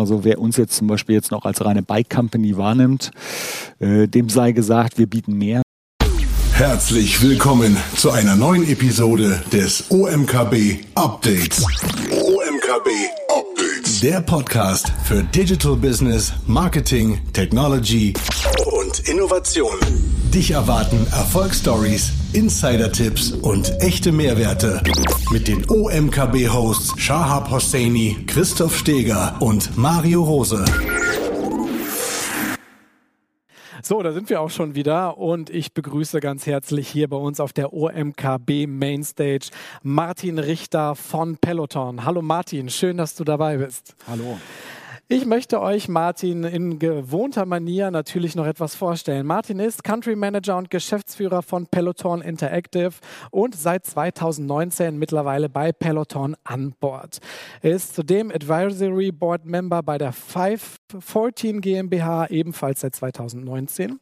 Also wer uns jetzt zum Beispiel jetzt noch als reine Bike Company wahrnimmt, äh, dem sei gesagt, wir bieten mehr. Herzlich willkommen zu einer neuen Episode des OMKB Updates. OMKB Updates. Der Podcast für Digital Business, Marketing, Technology und Innovation. Dich erwarten Erfolgsstories, Insider-Tipps und echte Mehrwerte mit den OMKB-Hosts Shahab Hosseini, Christoph Steger und Mario Rose. So, da sind wir auch schon wieder und ich begrüße ganz herzlich hier bei uns auf der OMKB Mainstage Martin Richter von Peloton. Hallo Martin, schön, dass du dabei bist. Hallo. Ich möchte euch Martin in gewohnter Manier natürlich noch etwas vorstellen. Martin ist Country Manager und Geschäftsführer von Peloton Interactive und seit 2019 mittlerweile bei Peloton an Bord. Er ist zudem Advisory Board Member bei der 514 GmbH, ebenfalls seit 2019.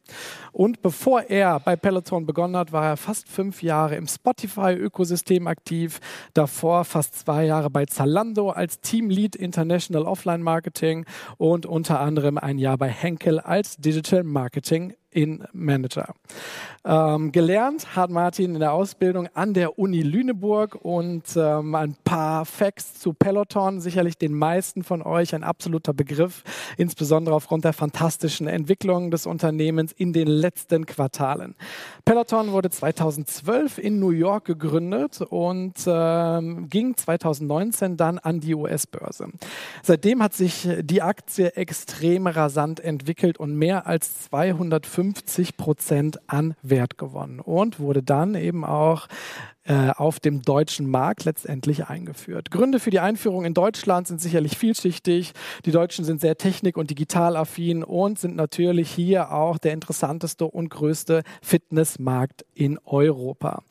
Und bevor er bei Peloton begonnen hat, war er fast fünf Jahre im Spotify-Ökosystem aktiv. Davor fast zwei Jahre bei Zalando als Team Lead International Offline Marketing und unter anderem ein Jahr bei Henkel als Digital Marketing in Manager. Ähm, gelernt hat Martin in der Ausbildung an der Uni Lüneburg und ähm, ein paar Facts zu Peloton, sicherlich den meisten von euch ein absoluter Begriff, insbesondere aufgrund der fantastischen Entwicklung des Unternehmens in den letzten Quartalen. Peloton wurde 2012 in New York gegründet und ähm, ging 2019 dann an die US-Börse. Seitdem hat sich die Aktie extrem rasant entwickelt und mehr als 250 Prozent an Wert gewonnen und wurde dann eben auch äh, auf dem deutschen Markt letztendlich eingeführt. Gründe für die Einführung in Deutschland sind sicherlich vielschichtig. Die Deutschen sind sehr technik- und digitalaffin und sind natürlich hier auch der interessanteste und größte Fitnessmarkt in Europa.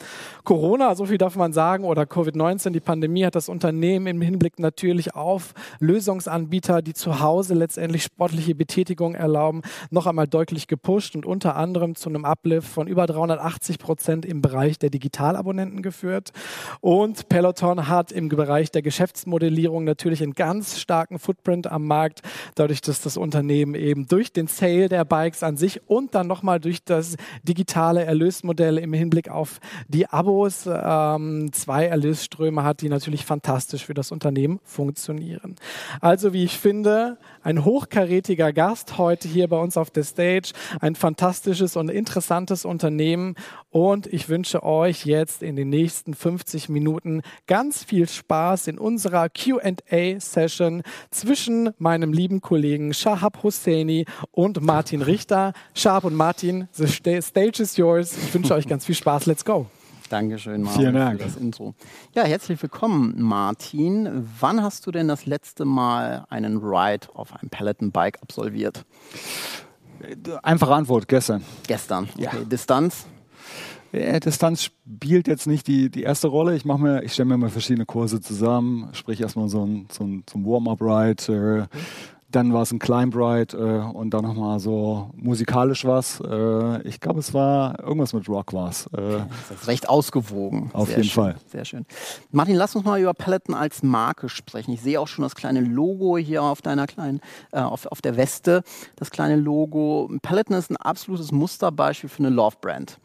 Corona, so viel darf man sagen, oder Covid-19, die Pandemie hat das Unternehmen im Hinblick natürlich auf Lösungsanbieter, die zu Hause letztendlich sportliche Betätigung erlauben, noch einmal deutlich gepusht und unter anderem zu einem Uplift von über 380 Prozent im Bereich der Digitalabonnenten geführt. Und Peloton hat im Bereich der Geschäftsmodellierung natürlich einen ganz starken Footprint am Markt, dadurch, dass das Unternehmen eben durch den Sale der Bikes an sich und dann nochmal durch das digitale Erlösmodell im Hinblick auf die Abos ähm, zwei Erlösströme hat, die natürlich fantastisch für das Unternehmen funktionieren. Also wie ich finde, ein hochkarätiger Gast heute hier bei uns auf der Stage, ein fantastisches und interessantes Unternehmen und ich wünsche euch jetzt in den nächsten 50 Minuten ganz viel Spaß in unserer QA-Session zwischen meinem lieben Kollegen Shahab Hosseini und Martin Richter. Shahab und Martin, the stage is yours. Ich wünsche euch ganz viel Spaß. Let's go. Dankeschön, Martin, Vielen Dank. für das Intro. Ja, herzlich willkommen, Martin. Wann hast du denn das letzte Mal einen Ride auf einem Peloton-Bike absolviert? Einfache Antwort, gestern. Gestern. Okay. Ja. Distanz? Ja, Distanz spielt jetzt nicht die, die erste Rolle. Ich mache mir, ich stelle mir mal verschiedene Kurse zusammen, sprich erstmal so ein, so ein, so ein Warm-up-Ride, äh, dann war es ein Climb-Ride äh, und dann nochmal so musikalisch was. Äh, ich glaube, es war irgendwas mit Rock war es. Äh, Das ist recht ausgewogen. Auf Sehr jeden schön. Fall. Sehr schön. Martin, lass uns mal über Peloton als Marke sprechen. Ich sehe auch schon das kleine Logo hier auf deiner kleinen, äh, auf, auf der Weste. Das kleine Logo. Peloton ist ein absolutes Musterbeispiel für eine Love-Brand.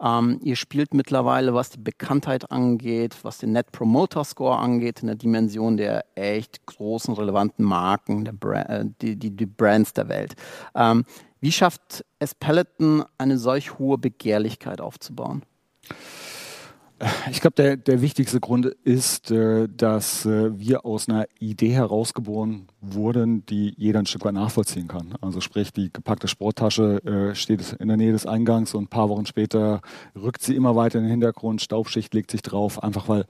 Ähm, ihr spielt mittlerweile, was die Bekanntheit angeht, was den Net Promoter Score angeht, in der Dimension der echt großen, relevanten Marken, der Bra äh, die, die, die Brands der Welt. Ähm, wie schafft es Peloton, eine solch hohe Begehrlichkeit aufzubauen? Ich glaube, der, der wichtigste Grund ist, äh, dass äh, wir aus einer Idee herausgeboren wurden, die jeder ein Stück weit nachvollziehen kann. Also sprich, die gepackte Sporttasche äh, steht in der Nähe des Eingangs und ein paar Wochen später rückt sie immer weiter in den Hintergrund, Staubschicht legt sich drauf, einfach weil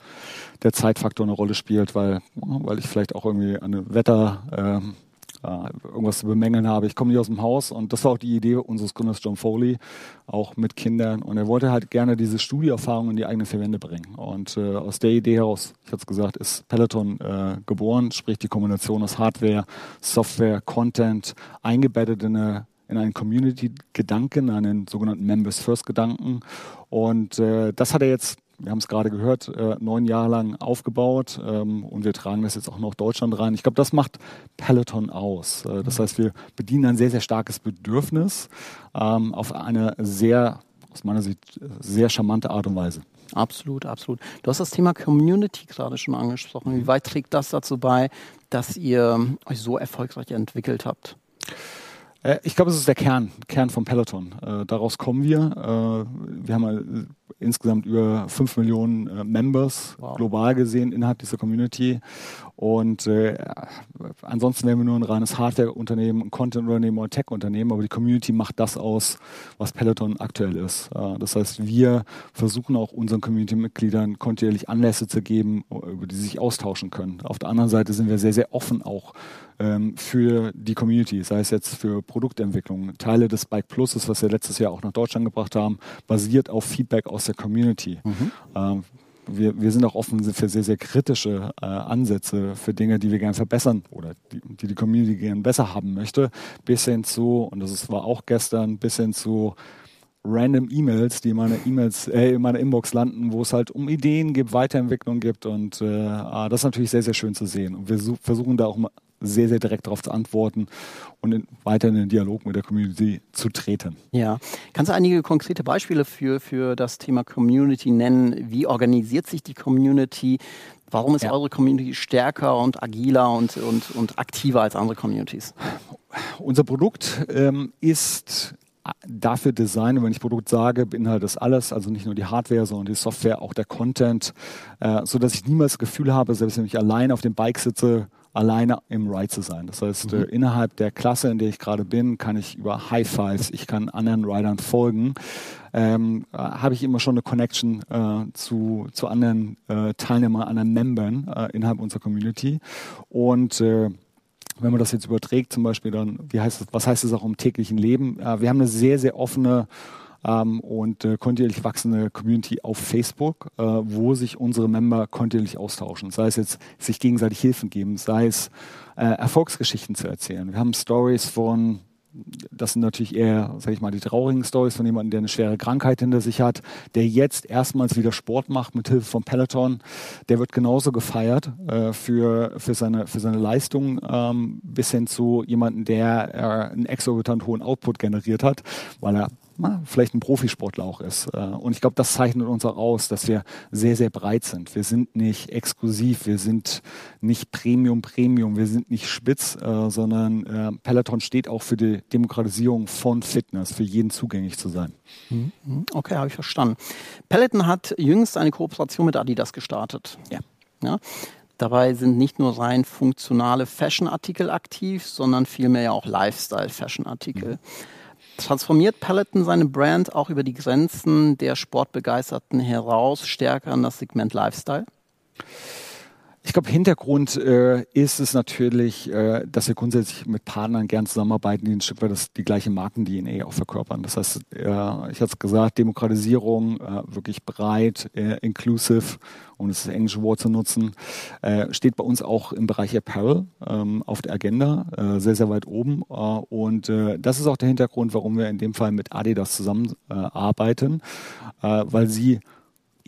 der Zeitfaktor eine Rolle spielt, weil, weil ich vielleicht auch irgendwie eine Wetter... Ähm, äh, irgendwas zu bemängeln habe. Ich komme nicht aus dem Haus und das war auch die Idee unseres Gründers John Foley, auch mit Kindern. Und er wollte halt gerne diese Studieerfahrung in die eigene Verwende bringen. Und äh, aus der Idee heraus, ich hatte es gesagt, ist Peloton äh, geboren, sprich die Kombination aus Hardware, Software, Content, eingebettet in eine in einen Community-Gedanken, einen sogenannten Members-First-Gedanken. Und äh, das hat er jetzt wir haben es gerade gehört, äh, neun Jahre lang aufgebaut ähm, und wir tragen das jetzt auch noch Deutschland rein. Ich glaube, das macht Peloton aus. Äh, das heißt, wir bedienen ein sehr, sehr starkes Bedürfnis ähm, auf eine sehr, aus meiner Sicht, sehr charmante Art und Weise. Absolut, absolut. Du hast das Thema Community gerade schon angesprochen. Wie weit trägt das dazu bei, dass ihr euch so erfolgreich entwickelt habt? Äh, ich glaube, es ist der Kern, Kern vom Peloton. Äh, daraus kommen wir. Äh, wir haben insgesamt über 5 Millionen äh, Members wow. global gesehen innerhalb dieser Community. Und äh, ansonsten wären wir nur ein reines Hardware-Unternehmen, ein Content-Unternehmen oder Tech-Unternehmen, aber die Community macht das aus, was Peloton aktuell ist. Äh, das heißt, wir versuchen auch unseren Community-Mitgliedern kontinuierlich Anlässe zu geben, über die sie sich austauschen können. Auf der anderen Seite sind wir sehr, sehr offen auch ähm, für die Community, sei es jetzt für Produktentwicklung. Teile des Bike Pluses, was wir letztes Jahr auch nach Deutschland gebracht haben, basiert auf Feedback aus der Community. Mhm. Ähm, wir, wir sind auch offen für sehr, sehr kritische äh, Ansätze für Dinge, die wir gerne verbessern oder die die, die Community gerne besser haben möchte, bis hin zu, und das ist, war auch gestern, bis hin zu random E-Mails, die in meiner E-Mails, äh, in meiner Inbox landen, wo es halt um Ideen gibt, Weiterentwicklung gibt und äh, ah, das ist natürlich sehr, sehr schön zu sehen. Und wir versuchen da auch mal sehr, sehr direkt darauf zu antworten und in, weiter in den Dialog mit der Community zu treten. Ja. Kannst du einige konkrete Beispiele für, für das Thema Community nennen? Wie organisiert sich die Community? Warum ist ja. eure Community stärker und agiler und, und, und aktiver als andere Communities? Unser Produkt ähm, ist dafür designen, wenn ich Produkt sage, beinhaltet das alles, also nicht nur die Hardware, sondern die Software, auch der Content, äh, so dass ich niemals das Gefühl habe, selbst wenn ich allein auf dem Bike sitze, alleine im Ride zu sein. Das heißt, mhm. äh, innerhalb der Klasse, in der ich gerade bin, kann ich über High Fives, ich kann anderen Riders folgen, ähm, äh, habe ich immer schon eine Connection äh, zu, zu anderen äh, Teilnehmern, anderen Membern äh, innerhalb unserer Community. Und äh, wenn man das jetzt überträgt, zum Beispiel dann, wie heißt das, was heißt das auch im täglichen Leben? Äh, wir haben eine sehr, sehr offene ähm, und äh, kontinuierlich wachsende Community auf Facebook, äh, wo sich unsere Member kontinuierlich austauschen. Sei es jetzt sich gegenseitig Hilfen geben, sei es äh, Erfolgsgeschichten zu erzählen. Wir haben Stories von das sind natürlich eher, sag ich mal, die traurigen Stories von jemandem, der eine schwere Krankheit hinter sich hat, der jetzt erstmals wieder Sport macht mit Hilfe von Peloton. Der wird genauso gefeiert äh, für, für, seine, für seine Leistung ähm, bis hin zu jemandem, der äh, einen exorbitant hohen Output generiert hat, weil er na, vielleicht ein Profisportler auch ist. Äh, und ich glaube, das zeichnet uns auch aus, dass wir sehr, sehr breit sind. Wir sind nicht exklusiv, wir sind nicht Premium, Premium, wir sind nicht spitz, äh, sondern äh, Peloton steht auch für die Demokratisierung von Fitness, für jeden zugänglich zu sein. Mhm. Okay, habe ich verstanden. Peloton hat jüngst eine Kooperation mit Adidas gestartet. Ja. ja? Dabei sind nicht nur rein funktionale Fashion-Artikel aktiv, sondern vielmehr ja auch Lifestyle-Fashion-Artikel. Mhm. Transformiert Peloton seine Brand auch über die Grenzen der Sportbegeisterten heraus stärker in das Segment Lifestyle? Ich glaube, Hintergrund äh, ist es natürlich, äh, dass wir grundsätzlich mit Partnern gern zusammenarbeiten, die ein Stück weit das, die gleiche Marken-DNA auch verkörpern. Das heißt, äh, ich hatte es gesagt, Demokratisierung, äh, wirklich breit, äh, inclusive, um das englische Wort zu nutzen, äh, steht bei uns auch im Bereich Apparel ähm, auf der Agenda, äh, sehr, sehr weit oben. Äh, und äh, das ist auch der Hintergrund, warum wir in dem Fall mit Adidas zusammenarbeiten, äh, weil sie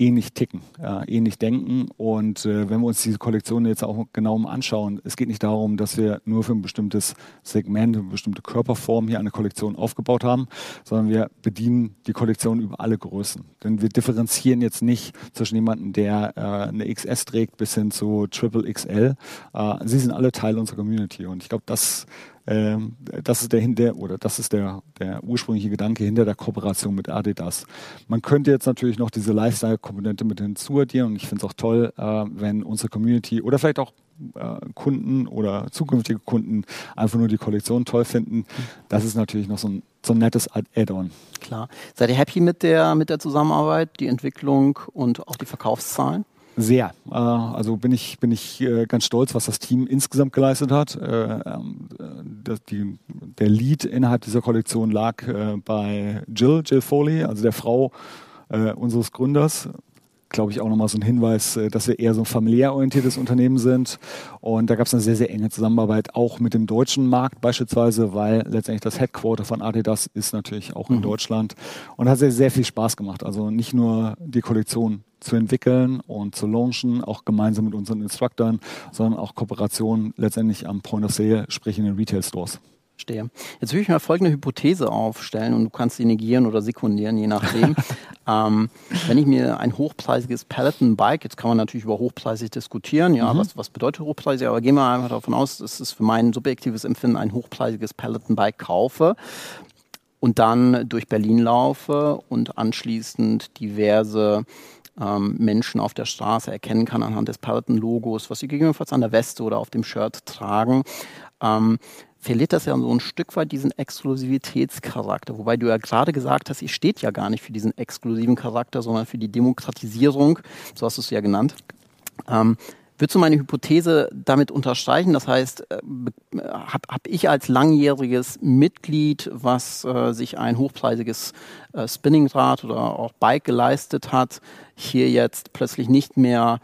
ähnlich ticken, ja, ähnlich denken. Und äh, wenn wir uns diese Kollektion jetzt auch genau anschauen, es geht nicht darum, dass wir nur für ein bestimmtes Segment, eine bestimmte Körperform hier eine Kollektion aufgebaut haben, sondern wir bedienen die Kollektion über alle Größen. Denn wir differenzieren jetzt nicht zwischen jemandem, der äh, eine XS trägt, bis hin zu Triple XL. Äh, sie sind alle Teil unserer Community. Und ich glaube, das ähm, das ist der hinter oder das ist der, der ursprüngliche Gedanke hinter der Kooperation mit Adidas. Man könnte jetzt natürlich noch diese Lifestyle-Komponente mit hinzuaddieren und ich finde es auch toll, äh, wenn unsere Community oder vielleicht auch äh, Kunden oder zukünftige Kunden einfach nur die Kollektion toll finden. Das ist natürlich noch so ein, so ein nettes Add-on. Klar. Seid ihr happy mit der, mit der Zusammenarbeit, die Entwicklung und auch die Verkaufszahlen? Sehr. Äh, also bin ich, bin ich äh, ganz stolz, was das Team insgesamt geleistet hat. Äh, ähm, die, der Lead innerhalb dieser Kollektion lag bei Jill, Jill Foley, also der Frau unseres Gründers. Glaube ich, auch nochmal so ein Hinweis, äh, dass wir eher so ein familiär orientiertes Unternehmen sind. Und da gab es eine sehr, sehr enge Zusammenarbeit auch mit dem deutschen Markt beispielsweise, weil letztendlich das Headquarter von Adidas ist natürlich auch in mhm. Deutschland und hat sehr, sehr viel Spaß gemacht. Also nicht nur die Kollektion zu entwickeln und zu launchen, auch gemeinsam mit unseren Instructoren, sondern auch Kooperationen letztendlich am Point of Sale, sprich in den Retail Stores. Stehe. Jetzt will ich mal folgende Hypothese aufstellen und du kannst sie negieren oder sekundieren, je nachdem. ähm, wenn ich mir ein hochpreisiges Peloton-Bike, jetzt kann man natürlich über hochpreisig diskutieren, ja, mhm. was, was bedeutet hochpreisig, aber gehen wir einfach davon aus, dass es für mein subjektives Empfinden ein hochpreisiges Peloton-Bike kaufe und dann durch Berlin laufe und anschließend diverse ähm, Menschen auf der Straße erkennen kann anhand des Peloton-Logos, was sie gegebenenfalls an der Weste oder auf dem Shirt tragen. Ähm, verliert das ja so ein Stück weit diesen Exklusivitätscharakter. Wobei du ja gerade gesagt hast, ihr steht ja gar nicht für diesen exklusiven Charakter, sondern für die Demokratisierung, so hast du es ja genannt. Ähm, Würdest du meine Hypothese damit unterstreichen? Das heißt, äh, habe hab ich als langjähriges Mitglied, was äh, sich ein hochpreisiges äh, Spinningrad oder auch Bike geleistet hat, hier jetzt plötzlich nicht mehr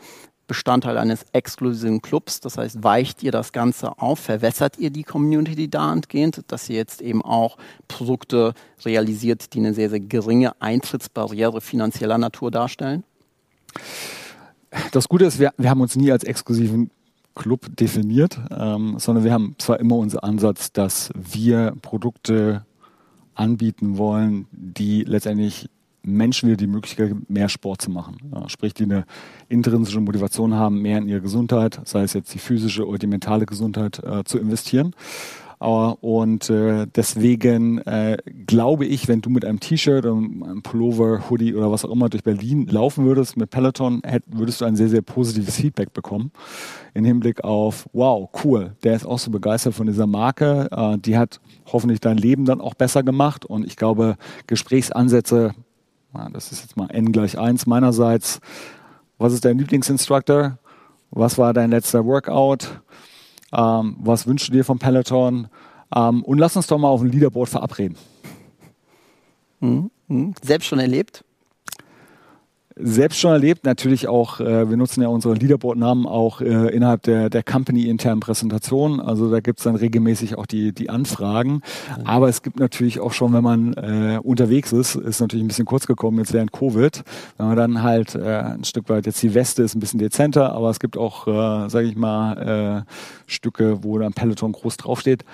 Bestandteil eines exklusiven Clubs. Das heißt, weicht ihr das Ganze auf, verwässert ihr die Community dahingehend, dass ihr jetzt eben auch Produkte realisiert, die eine sehr, sehr geringe Eintrittsbarriere finanzieller Natur darstellen? Das Gute ist, wir, wir haben uns nie als exklusiven Club definiert, ähm, sondern wir haben zwar immer unseren Ansatz, dass wir Produkte anbieten wollen, die letztendlich Menschen wieder die Möglichkeit mehr Sport zu machen. Ja, sprich, die eine intrinsische Motivation haben, mehr in ihre Gesundheit, sei es jetzt die physische oder die mentale Gesundheit, äh, zu investieren. Und äh, deswegen äh, glaube ich, wenn du mit einem T-Shirt, einem Pullover, Hoodie oder was auch immer durch Berlin laufen würdest mit Peloton, hätt, würdest du ein sehr, sehr positives Feedback bekommen. Im Hinblick auf, wow, cool, der ist auch so begeistert von dieser Marke. Äh, die hat hoffentlich dein Leben dann auch besser gemacht. Und ich glaube, Gesprächsansätze, das ist jetzt mal n gleich 1 meinerseits. Was ist dein Lieblingsinstructor? Was war dein letzter Workout? Ähm, was wünschst du dir vom Peloton? Ähm, und lass uns doch mal auf ein Leaderboard verabreden. Mhm. Mhm. Selbst schon erlebt? Selbst schon erlebt, natürlich auch, äh, wir nutzen ja unsere Leaderboard-Namen auch äh, innerhalb der, der Company-internen Präsentation. Also da gibt's dann regelmäßig auch die, die Anfragen. Mhm. Aber es gibt natürlich auch schon, wenn man äh, unterwegs ist, ist natürlich ein bisschen kurz gekommen jetzt während Covid, wenn man dann halt äh, ein Stück weit, jetzt die Weste ist ein bisschen dezenter, aber es gibt auch, äh, sage ich mal, äh, Stücke, wo dann Peloton groß draufsteht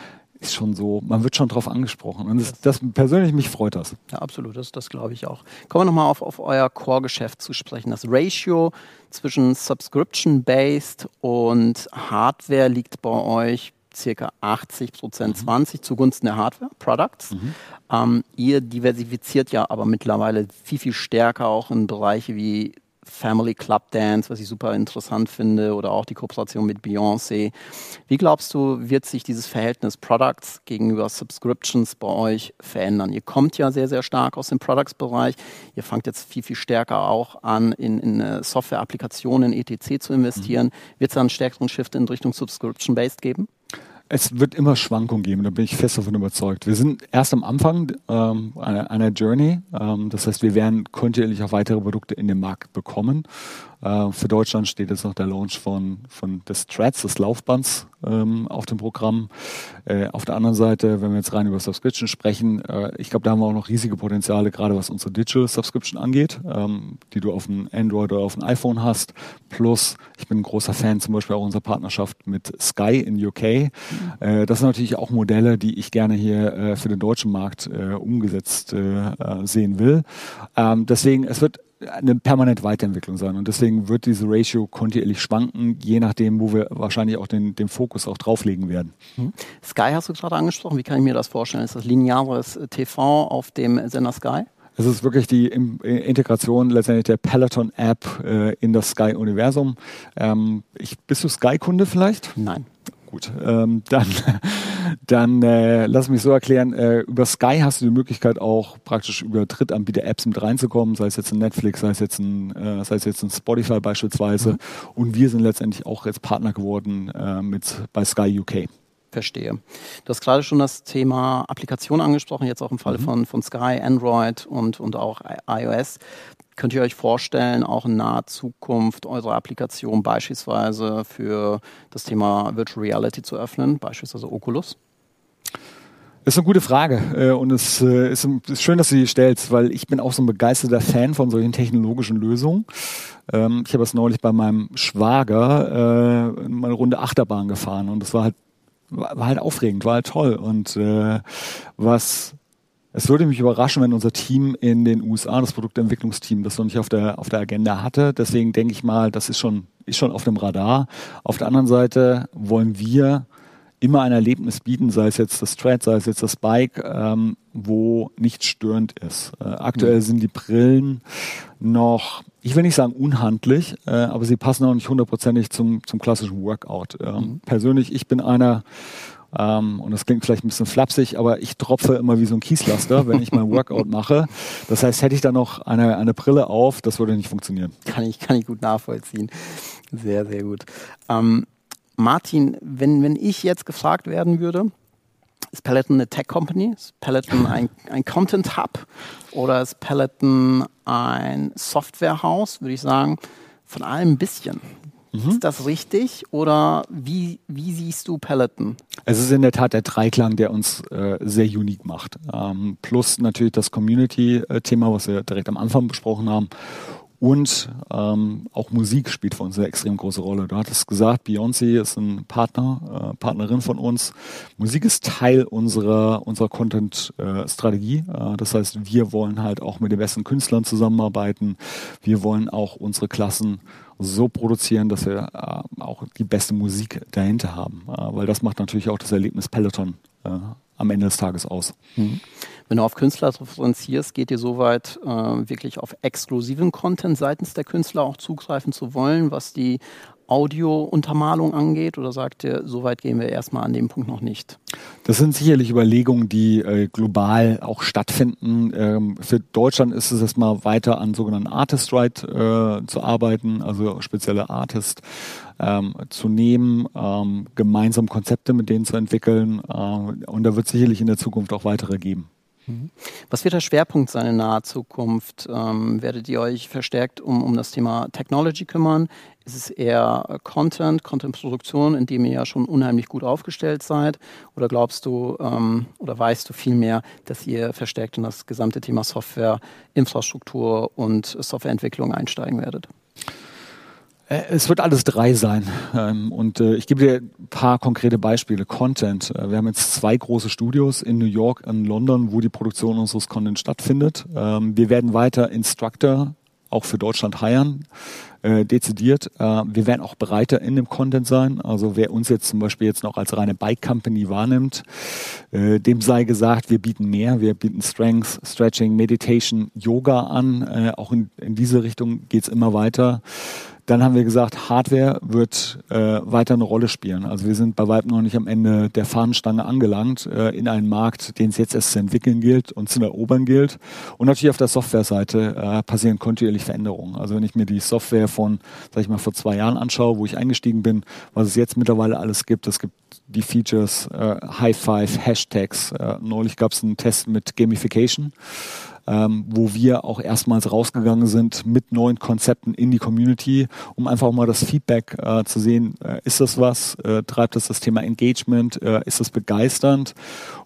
ist schon so, man wird schon drauf angesprochen. Und das, das persönlich mich freut das. Ja, absolut, das, das glaube ich auch. Kommen wir nochmal auf, auf euer Core-Geschäft zu sprechen. Das Ratio zwischen Subscription-Based und Hardware liegt bei euch circa 80 Prozent, mhm. 20 zugunsten der Hardware-Products. Mhm. Ähm, ihr diversifiziert ja aber mittlerweile viel, viel stärker auch in Bereiche wie Family Club Dance, was ich super interessant finde, oder auch die Kooperation mit Beyoncé. Wie glaubst du, wird sich dieses Verhältnis Products gegenüber Subscriptions bei euch verändern? Ihr kommt ja sehr, sehr stark aus dem Products-Bereich. Ihr fangt jetzt viel, viel stärker auch an, in, in äh, Software-Applikationen, etc. zu investieren. Mhm. Wird es da einen stärkeren Shift in Richtung Subscription-Based geben? Es wird immer Schwankungen geben, da bin ich fest davon überzeugt. Wir sind erst am Anfang ähm, einer, einer Journey. Ähm, das heißt, wir werden kontinuierlich auch weitere Produkte in den Markt bekommen. Äh, für Deutschland steht jetzt noch der Launch von, von des Threads, des Laufbands, ähm, auf dem Programm. Äh, auf der anderen Seite, wenn wir jetzt rein über Subscription sprechen, äh, ich glaube, da haben wir auch noch riesige Potenziale, gerade was unsere Digital Subscription angeht, ähm, die du auf dem Android oder auf dem iPhone hast. Plus, ich bin ein großer Fan zum Beispiel auch unserer Partnerschaft mit Sky in UK. Mhm. Äh, das sind natürlich auch Modelle, die ich gerne hier äh, für den deutschen Markt umgesetzt sehen will. Ähm, deswegen, es wird eine permanente Weiterentwicklung sein. Und deswegen wird diese Ratio kontinuierlich schwanken, je nachdem, wo wir wahrscheinlich auch den, den Fokus auch drauflegen werden. Mhm. Sky hast du gerade angesprochen. Wie kann ich mir das vorstellen? Ist das lineares TV auf dem Sender Sky? Es ist wirklich die Integration letztendlich der Peloton-App äh, in das Sky-Universum. Ähm, bist du Sky-Kunde vielleicht? Nein. Gut, ähm, dann, dann äh, lass mich so erklären, äh, über Sky hast du die Möglichkeit auch praktisch über Drittanbieter-Apps mit reinzukommen, sei es jetzt ein Netflix, sei es jetzt ein, äh, sei es jetzt ein Spotify beispielsweise. Mhm. Und wir sind letztendlich auch jetzt Partner geworden äh, mit bei Sky UK. Verstehe. Du hast gerade schon das Thema Applikation angesprochen, jetzt auch im Falle mhm. von, von Sky, Android und, und auch iOS. Könnt ihr euch vorstellen, auch in naher Zukunft eure Applikation beispielsweise für das Thema Virtual Reality zu öffnen, beispielsweise Oculus? Das ist eine gute Frage äh, und es äh, ist, schön, dass du die stellst, weil ich bin auch so ein begeisterter Fan von solchen technologischen Lösungen. Ähm, ich habe es neulich bei meinem Schwager äh, mal eine Runde Achterbahn gefahren und das war halt war halt aufregend, war halt toll und was es würde mich überraschen, wenn unser Team in den USA, das Produktentwicklungsteam, das noch nicht auf der, auf der Agenda hatte. Deswegen denke ich mal, das ist schon, ist schon auf dem Radar. Auf der anderen Seite wollen wir immer ein Erlebnis bieten, sei es jetzt das Thread, sei es jetzt das Bike, ähm, wo nicht störend ist. Äh, aktuell mhm. sind die Brillen noch, ich will nicht sagen unhandlich, äh, aber sie passen auch nicht hundertprozentig zum, zum klassischen Workout. Ähm, mhm. Persönlich, ich bin einer, ähm, und das klingt vielleicht ein bisschen flapsig, aber ich tropfe immer wie so ein Kieslaster, wenn ich mein Workout mache. Das heißt, hätte ich da noch eine, eine Brille auf, das würde nicht funktionieren. Kann ich, kann ich gut nachvollziehen. Sehr, sehr gut. Ähm, Martin, wenn, wenn ich jetzt gefragt werden würde, ist Peloton eine Tech-Company? Ist Peloton ein, ein Content-Hub? Oder ist Peloton ein Softwarehaus? Würde ich sagen, von allem ein bisschen. Mhm. Ist das richtig oder wie, wie siehst du Peloton? Es ist in der Tat der Dreiklang, der uns äh, sehr unique macht. Ähm, plus natürlich das Community-Thema, was wir direkt am Anfang besprochen haben. Und ähm, auch Musik spielt für uns eine extrem große Rolle. Du hattest gesagt, Beyoncé ist ein Partner, äh, Partnerin von uns. Musik ist Teil unserer, unserer Content-Strategie. Äh, das heißt, wir wollen halt auch mit den besten Künstlern zusammenarbeiten. Wir wollen auch unsere Klassen so produzieren, dass wir äh, auch die beste Musik dahinter haben. Äh, weil das macht natürlich auch das Erlebnis Peloton äh, am Ende des Tages aus. Mhm. Wenn du auf Künstler referenzierst, geht ihr so weit, äh, wirklich auf exklusiven Content seitens der Künstler auch zugreifen zu wollen, was die Audio-Untermalung angeht? Oder sagt ihr, so weit gehen wir erstmal an dem Punkt noch nicht? Das sind sicherlich Überlegungen, die äh, global auch stattfinden. Ähm, für Deutschland ist es erstmal weiter an sogenannten Artist Right äh, zu arbeiten, also spezielle Artist ähm, zu nehmen, ähm, gemeinsam Konzepte mit denen zu entwickeln. Äh, und da wird sicherlich in der Zukunft auch weitere geben. Was wird der Schwerpunkt sein in naher Zukunft? Ähm, werdet ihr euch verstärkt um, um das Thema Technology kümmern? Ist es eher Content, Content-Produktion, in dem ihr ja schon unheimlich gut aufgestellt seid? Oder glaubst du ähm, oder weißt du vielmehr, dass ihr verstärkt in das gesamte Thema Software, Infrastruktur und Softwareentwicklung einsteigen werdet? Äh, es wird alles drei sein. Ähm, und äh, ich gebe dir ein paar konkrete Beispiele. Content. Äh, wir haben jetzt zwei große Studios in New York und London, wo die Produktion unseres Content stattfindet. Ähm, wir werden weiter Instructor auch für Deutschland heiern, dezidiert. wir werden auch breiter in dem Content sein. Also wer uns jetzt zum Beispiel jetzt noch als reine Bike Company wahrnimmt, dem sei gesagt, wir bieten mehr. Wir bieten Strength, Stretching, Meditation, Yoga an. auch in, in diese Richtung geht's immer weiter. Dann haben wir gesagt, Hardware wird äh, weiter eine Rolle spielen. Also wir sind bei weitem noch nicht am Ende der Fahnenstange angelangt äh, in einen Markt, den es jetzt erst zu entwickeln gilt und zu erobern gilt. Und natürlich auf der Softwareseite äh, passieren kontinuierlich Veränderungen. Also wenn ich mir die Software von, sag ich mal, vor zwei Jahren anschaue, wo ich eingestiegen bin, was es jetzt mittlerweile alles gibt, es gibt die Features, äh, High Five, Hashtags. Äh, neulich gab es einen Test mit Gamification ähm, wo wir auch erstmals rausgegangen sind mit neuen Konzepten in die Community, um einfach mal das Feedback äh, zu sehen, äh, ist das was, äh, treibt das das Thema Engagement, äh, ist das begeisternd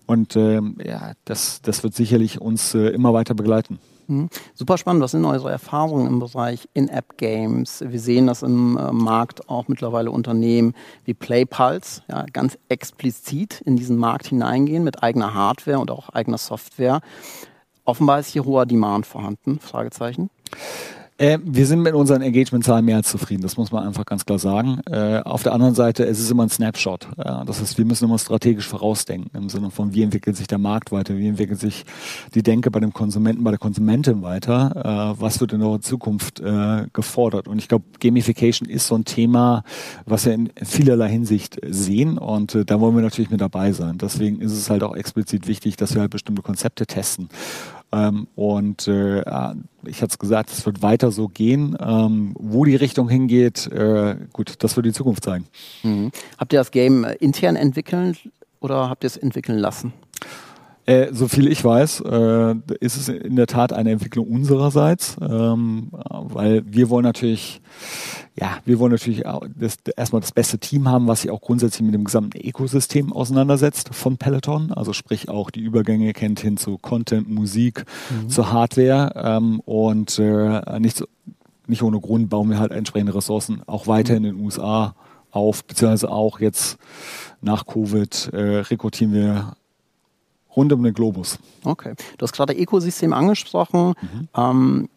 und ähm, ja, das, das wird sicherlich uns äh, immer weiter begleiten. Mhm. Super spannend. Was sind eure Erfahrungen im Bereich In-App-Games? Wir sehen, dass im äh, Markt auch mittlerweile Unternehmen wie PlayPulse ja, ganz explizit in diesen Markt hineingehen mit eigener Hardware und auch eigener Software. Offenbar ist hier hoher Demand vorhanden, Fragezeichen. Äh, wir sind mit unseren Engagement-Zahlen mehr als zufrieden, das muss man einfach ganz klar sagen. Äh, auf der anderen Seite, es ist immer ein Snapshot. Ja, das heißt, wir müssen immer strategisch vorausdenken im Sinne von, wie entwickelt sich der Markt weiter, wie entwickelt sich die Denke bei dem Konsumenten, bei der Konsumentin weiter, äh, was wird in der Zukunft äh, gefordert. Und ich glaube, Gamification ist so ein Thema, was wir in vielerlei Hinsicht sehen und äh, da wollen wir natürlich mit dabei sein. Deswegen ist es halt auch explizit wichtig, dass wir halt bestimmte Konzepte testen. Ähm, und äh, ich hatte es gesagt, es wird weiter so gehen. Ähm, wo die Richtung hingeht, äh, gut, das wird die Zukunft zeigen. Mhm. Habt ihr das Game intern entwickeln oder habt ihr es entwickeln lassen? Äh, so viel ich weiß, äh, ist es in der Tat eine Entwicklung unsererseits, ähm, weil wir wollen natürlich, ja, wir wollen natürlich das, erstmal das beste Team haben, was sich auch grundsätzlich mit dem gesamten Ökosystem auseinandersetzt von Peloton, also sprich auch die Übergänge kennt hin zu Content, Musik, mhm. zur Hardware ähm, und äh, nicht, nicht ohne Grund bauen wir halt entsprechende Ressourcen auch weiter mhm. in den USA auf, beziehungsweise auch jetzt nach Covid äh, rekrutieren wir rund um den Globus. Okay. Du hast gerade Ökosystem angesprochen. Mhm. Ähm,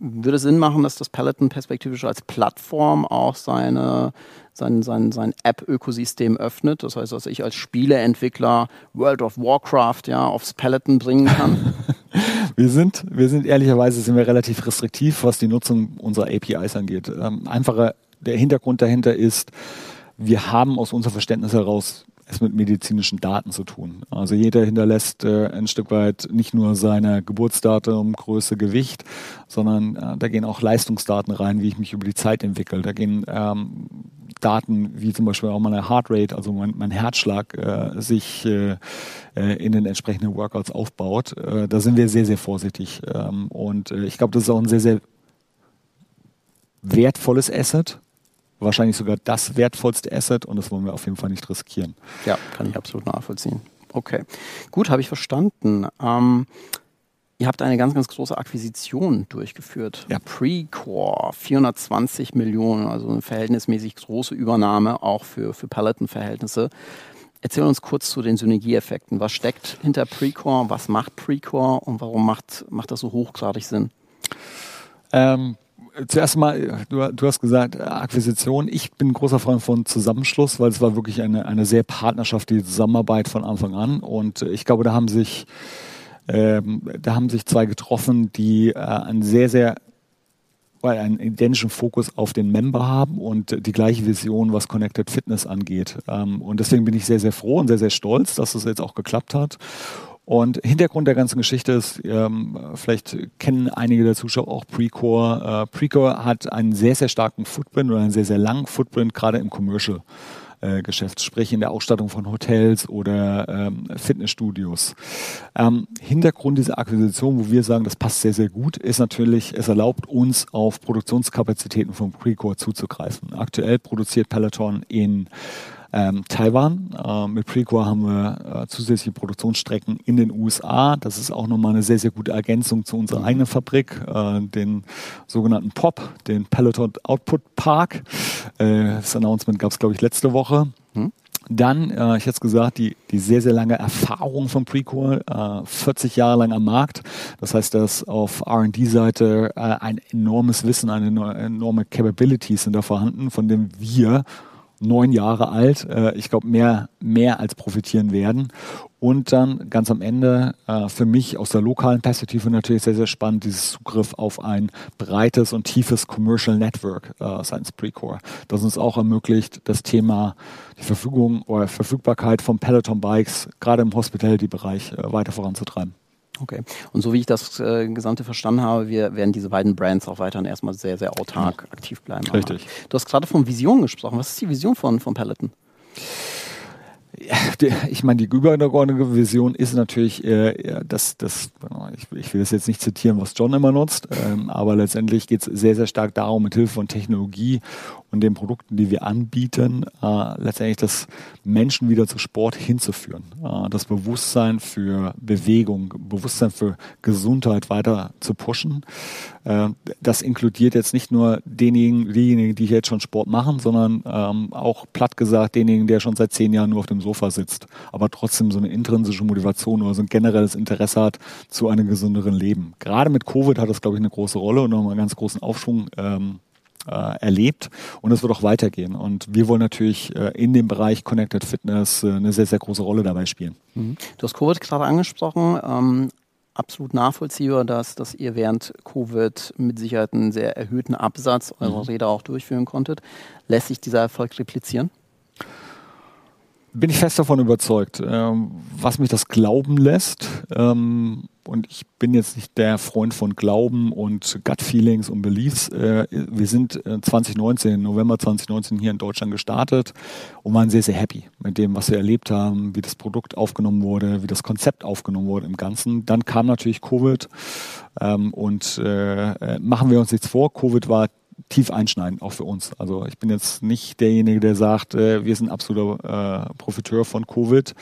würde Sinn machen, dass das Peloton perspektivisch als Plattform auch seine, sein, sein, sein App-Ökosystem öffnet. Das heißt, dass ich als Spieleentwickler World of Warcraft ja aufs Peloton bringen kann. wir sind, wir sind ehrlicherweise sind wir relativ restriktiv, was die Nutzung unserer APIs angeht. Ähm, einfacher, der Hintergrund dahinter ist, wir haben aus unserem Verständnis heraus es mit medizinischen Daten zu tun. Also jeder hinterlässt äh, ein Stück weit nicht nur seine Geburtsdatum, Größe, Gewicht, sondern äh, da gehen auch Leistungsdaten rein, wie ich mich über die Zeit entwickle. Da gehen ähm, Daten wie zum Beispiel auch meine Heartrate, also mein, mein Herzschlag, äh, sich äh, äh in den entsprechenden Workouts aufbaut. Äh, da sind wir sehr, sehr vorsichtig. Ähm, und äh, ich glaube, das ist auch ein sehr, sehr wertvolles Asset wahrscheinlich sogar das wertvollste Asset und das wollen wir auf jeden Fall nicht riskieren. Ja, kann ich absolut nachvollziehen. Okay, gut, habe ich verstanden. Ähm, ihr habt eine ganz, ganz große Akquisition durchgeführt. Ja. Precore, 420 Millionen, also eine verhältnismäßig große Übernahme, auch für, für Peloton-Verhältnisse. Erzähl uns kurz zu den Synergieeffekten. Was steckt hinter Precore? Was macht Precore und warum macht, macht das so hochgradig Sinn? Ähm, zuerst mal, du, du, hast gesagt, Akquisition. Ich bin großer Freund von Zusammenschluss, weil es war wirklich eine, eine sehr partnerschaftliche Zusammenarbeit von Anfang an. Und ich glaube, da haben sich, ähm, da haben sich zwei getroffen, die äh, einen sehr, sehr weil einen identischen Fokus auf den Member haben und die gleiche Vision, was Connected Fitness angeht. Ähm, und deswegen bin ich sehr, sehr froh und sehr, sehr stolz, dass das jetzt auch geklappt hat. Und Hintergrund der ganzen Geschichte ist, ähm, vielleicht kennen einige der Zuschauer auch Precore. Äh, Precore hat einen sehr, sehr starken Footprint oder einen sehr, sehr langen Footprint, gerade im Commercial. Äh, Geschäft, sprich in der Ausstattung von Hotels oder ähm, Fitnessstudios. Ähm, Hintergrund dieser Akquisition, wo wir sagen, das passt sehr, sehr gut, ist natürlich, es erlaubt uns auf Produktionskapazitäten von Precore zuzugreifen. Aktuell produziert Peloton in ähm, Taiwan. Äh, mit Precore haben wir äh, zusätzliche Produktionsstrecken in den USA. Das ist auch nochmal eine sehr, sehr gute Ergänzung zu unserer eigenen Fabrik, äh, den sogenannten POP, den Peloton Output Park. Äh, das Announcement gab es, glaube ich, letzte Woche. Hm? Dann, äh, ich hätte es gesagt, die, die sehr, sehr lange Erfahrung von Precore, äh, 40 Jahre lang am Markt. Das heißt, dass auf R&D-Seite äh, ein enormes Wissen, eine enorme Capabilities sind da vorhanden, von dem wir neun Jahre alt, äh, ich glaube, mehr, mehr als profitieren werden. Und dann ganz am Ende äh, für mich aus der lokalen Perspektive natürlich sehr, sehr spannend, dieses Zugriff auf ein breites und tiefes Commercial Network äh, seitens Precore, das uns auch ermöglicht, das Thema die Verfügung oder Verfügbarkeit von Peloton Bikes gerade im Hospitality-Bereich äh, weiter voranzutreiben. Okay. Und so wie ich das äh, Gesamte verstanden habe, wir werden diese beiden Brands auch weiterhin erstmal sehr, sehr autark mhm. aktiv bleiben. Richtig. Du hast gerade von Vision gesprochen. Was ist die Vision von, von Peloton? ich meine, die übergeordnete Vision ist natürlich, äh, dass das, ich, ich, will das jetzt nicht zitieren, was John immer nutzt, ähm, aber letztendlich geht es sehr, sehr stark darum, mit Hilfe von Technologie und den Produkten, die wir anbieten, äh, letztendlich das Menschen wieder zu Sport hinzuführen. Äh, das Bewusstsein für Bewegung, Bewusstsein für Gesundheit weiter zu pushen. Äh, das inkludiert jetzt nicht nur denjenigen, diejenigen, die jetzt schon Sport machen, sondern ähm, auch platt gesagt denjenigen, der schon seit zehn Jahren nur auf dem Sofa sitzt, aber trotzdem so eine intrinsische Motivation oder so ein generelles Interesse hat zu einem gesünderen Leben. Gerade mit Covid hat das, glaube ich, eine große Rolle und nochmal einen ganz großen Aufschwung ähm, äh, erlebt und es wird auch weitergehen. Und wir wollen natürlich äh, in dem Bereich Connected Fitness äh, eine sehr, sehr große Rolle dabei spielen. Mhm. Du hast Covid gerade angesprochen. Ähm, absolut nachvollziehbar, dass, dass ihr während Covid mit Sicherheit einen sehr erhöhten Absatz eurer mhm. Räder auch durchführen konntet. Lässt sich dieser Erfolg replizieren? bin ich fest davon überzeugt. Ähm, was mich das glauben lässt, ähm, und ich bin jetzt nicht der Freund von Glauben und Gut Feelings und Beliefs. Äh, wir sind 2019, November 2019 hier in Deutschland gestartet und waren sehr, sehr happy mit dem, was wir erlebt haben, wie das Produkt aufgenommen wurde, wie das Konzept aufgenommen wurde im Ganzen. Dann kam natürlich Covid ähm, und äh, äh machen wir uns nichts vor, Covid war tief einschneiden, auch für uns. Also ich bin jetzt nicht derjenige, der sagt, äh, wir sind absoluter äh, Profiteur von Covid.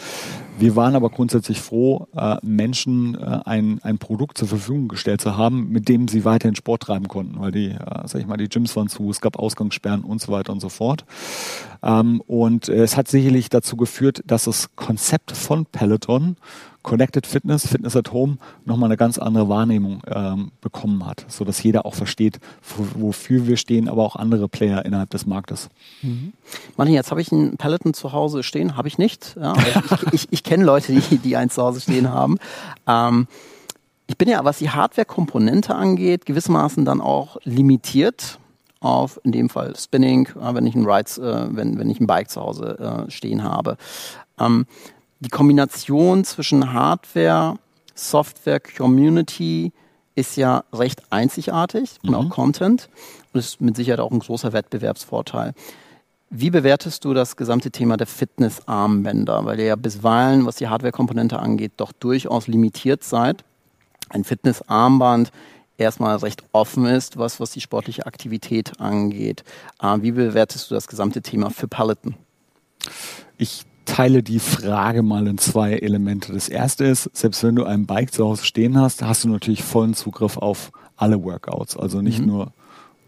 Wir waren aber grundsätzlich froh, äh, Menschen äh, ein, ein Produkt zur Verfügung gestellt zu haben, mit dem sie weiterhin Sport treiben konnten, weil die, äh, sag ich mal, die Gyms waren zu, es gab Ausgangssperren und so weiter und so fort. Ähm, und äh, es hat sicherlich dazu geführt, dass das Konzept von Peloton Connected Fitness, Fitness at Home, nochmal eine ganz andere Wahrnehmung ähm, bekommen hat, sodass jeder auch versteht, wofür wir stehen, aber auch andere Player innerhalb des Marktes. Mhm. Martin, jetzt habe ich einen Peloton zu Hause stehen, habe ich nicht. Ja, ich, ich, ich kenne Leute, die, die einen zu Hause stehen haben. Ähm, ich bin ja, was die Hardware-Komponente angeht, gewissermaßen dann auch limitiert auf, in dem Fall Spinning, wenn ich ein Rides, äh, wenn, wenn ich ein Bike zu Hause äh, stehen habe. Ähm, die Kombination zwischen Hardware, Software, Community ist ja recht einzigartig mhm. und auch. Content und ist mit Sicherheit auch ein großer Wettbewerbsvorteil. Wie bewertest du das gesamte Thema der Fitnessarmbänder? Weil ihr ja bisweilen, was die Hardware-Komponente angeht, doch durchaus limitiert seid. Ein Fitnessarmband erstmal recht offen ist, was, was die sportliche Aktivität angeht. Äh, wie bewertest du das gesamte Thema für Paletten? Ich teile die Frage mal in zwei Elemente. Das erste ist, selbst wenn du ein Bike zu Hause stehen hast, hast du natürlich vollen Zugriff auf alle Workouts. Also nicht mhm. nur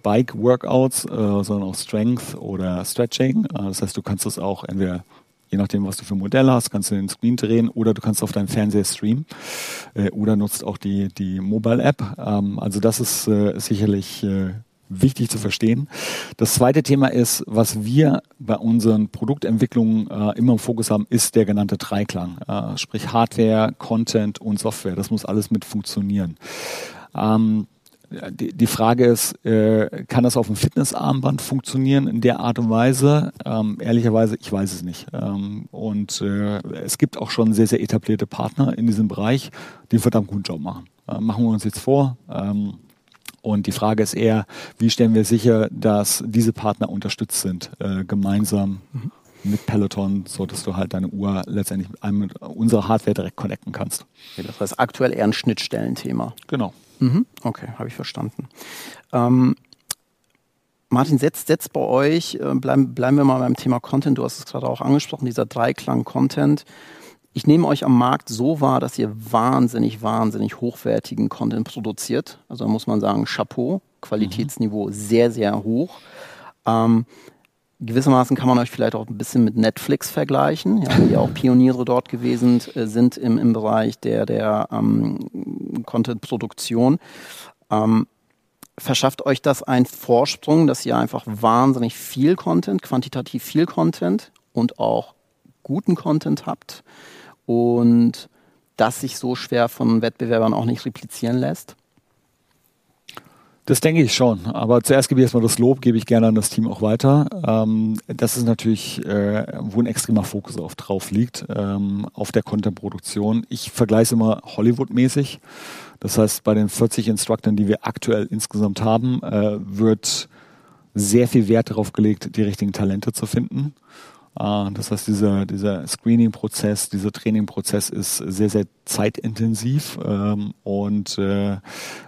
Bike-Workouts, äh, sondern auch Strength oder Stretching. Äh, das heißt, du kannst das auch entweder je nachdem, was du für Modelle hast, kannst du den Screen drehen oder du kannst auf deinem Fernseher streamen äh, oder nutzt auch die, die Mobile-App. Ähm, also das ist äh, sicherlich äh, wichtig zu verstehen. Das zweite Thema ist, was wir bei unseren Produktentwicklungen äh, immer im Fokus haben, ist der genannte Dreiklang. Äh, sprich Hardware, Content und Software. Das muss alles mit funktionieren. Ähm, die, die Frage ist, äh, kann das auf dem Fitnessarmband funktionieren in der Art und Weise? Ähm, ehrlicherweise, ich weiß es nicht. Ähm, und äh, es gibt auch schon sehr, sehr etablierte Partner in diesem Bereich, die einen verdammt guten Job machen. Äh, machen wir uns jetzt vor. Ähm, und die Frage ist eher, wie stellen wir sicher, dass diese Partner unterstützt sind, äh, gemeinsam mhm. mit Peloton, so dass du halt deine Uhr letztendlich mit, einem, mit unserer Hardware direkt connecten kannst. Okay, das heißt aktuell eher ein Schnittstellenthema. Genau. Mhm. Okay, habe ich verstanden. Ähm, Martin, setzt, setzt bei euch, äh, bleiben, bleiben wir mal beim Thema Content, du hast es gerade auch angesprochen, dieser Dreiklang Content ich nehme euch am Markt so wahr, dass ihr wahnsinnig, wahnsinnig hochwertigen Content produziert. Also da muss man sagen, Chapeau, Qualitätsniveau mhm. sehr, sehr hoch. Ähm, gewissermaßen kann man euch vielleicht auch ein bisschen mit Netflix vergleichen, ja, die auch Pioniere dort gewesen äh, sind im, im Bereich der, der ähm, Content-Produktion. Ähm, verschafft euch das einen Vorsprung, dass ihr einfach wahnsinnig viel Content, quantitativ viel Content und auch guten Content habt? Und das sich so schwer von Wettbewerbern auch nicht replizieren lässt? Das denke ich schon. Aber zuerst gebe ich erstmal das Lob, gebe ich gerne an das Team auch weiter. Ähm, das ist natürlich, äh, wo ein extremer Fokus auf drauf liegt, ähm, auf der Content-Produktion. Ich vergleiche es immer Hollywood-mäßig. Das heißt, bei den 40 Instructoren, die wir aktuell insgesamt haben, äh, wird sehr viel Wert darauf gelegt, die richtigen Talente zu finden. Ah, das heißt, dieser, dieser Screening-Prozess, dieser Training-Prozess ist sehr, sehr zeitintensiv ähm, und äh,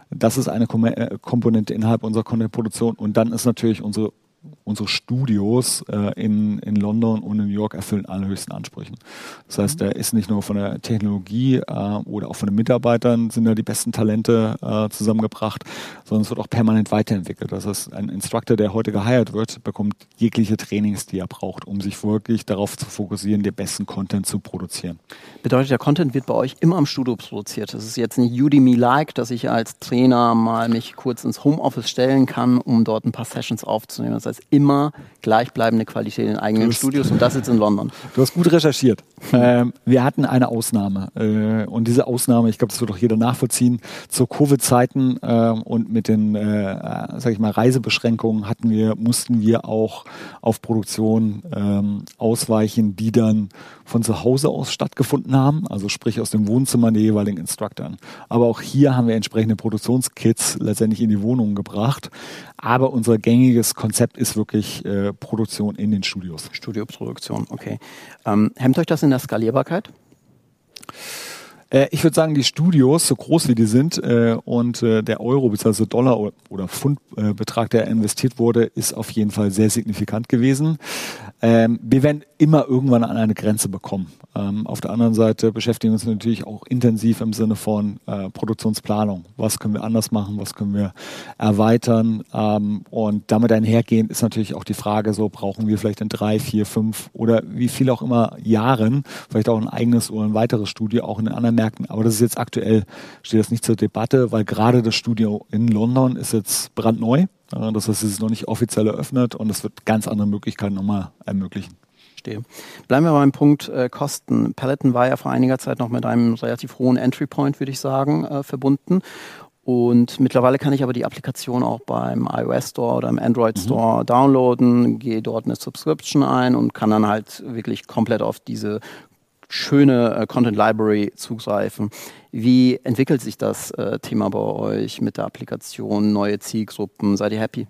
das ist eine äh, Komponente innerhalb unserer Content-Produktion. Und dann ist natürlich unsere unsere Studios äh, in, in London und in New York erfüllen alle höchsten Ansprüchen. Das heißt, da ist nicht nur von der Technologie äh, oder auch von den Mitarbeitern sind da die besten Talente äh, zusammengebracht, sondern es wird auch permanent weiterentwickelt. Das heißt, ein Instructor, der heute geheiert wird, bekommt jegliche Trainings, die er braucht, um sich wirklich darauf zu fokussieren, den besten Content zu produzieren. Bedeutet, der Content wird bei euch immer im Studio produziert. Das ist jetzt nicht Udemy-like, dass ich als Trainer mal mich kurz ins Homeoffice stellen kann, um dort ein paar Sessions aufzunehmen. Das heißt, immer gleichbleibende Qualität in eigenen hast, Studios und das jetzt in London. Du hast gut recherchiert. Ähm, wir hatten eine Ausnahme äh, und diese Ausnahme, ich glaube, das wird auch jeder nachvollziehen, zu Covid-Zeiten äh, und mit den, äh, sag ich mal, Reisebeschränkungen hatten wir, mussten wir auch auf Produktion ähm, ausweichen, die dann von zu Hause aus stattgefunden haben, also sprich aus dem Wohnzimmer der jeweiligen Instructoren. Aber auch hier haben wir entsprechende Produktionskits letztendlich in die Wohnungen gebracht. Aber unser gängiges Konzept ist wirklich äh, Produktion in den Studios. Studioproduktion, okay. Ähm, hemmt euch das in der Skalierbarkeit? Äh, ich würde sagen, die Studios, so groß wie die sind, äh, und äh, der Euro bzw. Dollar oder Pfundbetrag, der investiert wurde, ist auf jeden Fall sehr signifikant gewesen. Ähm, wir werden immer irgendwann an eine Grenze bekommen. Ähm, auf der anderen Seite beschäftigen wir uns natürlich auch intensiv im Sinne von Produktionsplanung. Was können wir anders machen? Was können wir erweitern? Ähm, und damit einhergehend ist natürlich auch die Frage, so brauchen wir vielleicht in drei, vier, fünf oder wie viel auch immer Jahren vielleicht auch ein eigenes oder ein weiteres Studio auch in den anderen Märkten. Aber das ist jetzt aktuell, steht das nicht zur Debatte, weil gerade das Studio in London ist jetzt brandneu. Das heißt, es ist noch nicht offiziell eröffnet und es wird ganz andere Möglichkeiten nochmal ermöglichen. Verstehe. Bleiben wir beim Punkt äh, Kosten. Peloton war ja vor einiger Zeit noch mit einem relativ hohen Entry Point, würde ich sagen, äh, verbunden. Und mittlerweile kann ich aber die Applikation auch beim iOS Store oder im Android mhm. Store mhm. downloaden, gehe dort eine Subscription ein und kann dann halt wirklich komplett auf diese schöne äh, Content Library zugreifen. Wie entwickelt sich das äh, Thema bei euch mit der Applikation, neue Zielgruppen? Seid ihr happy?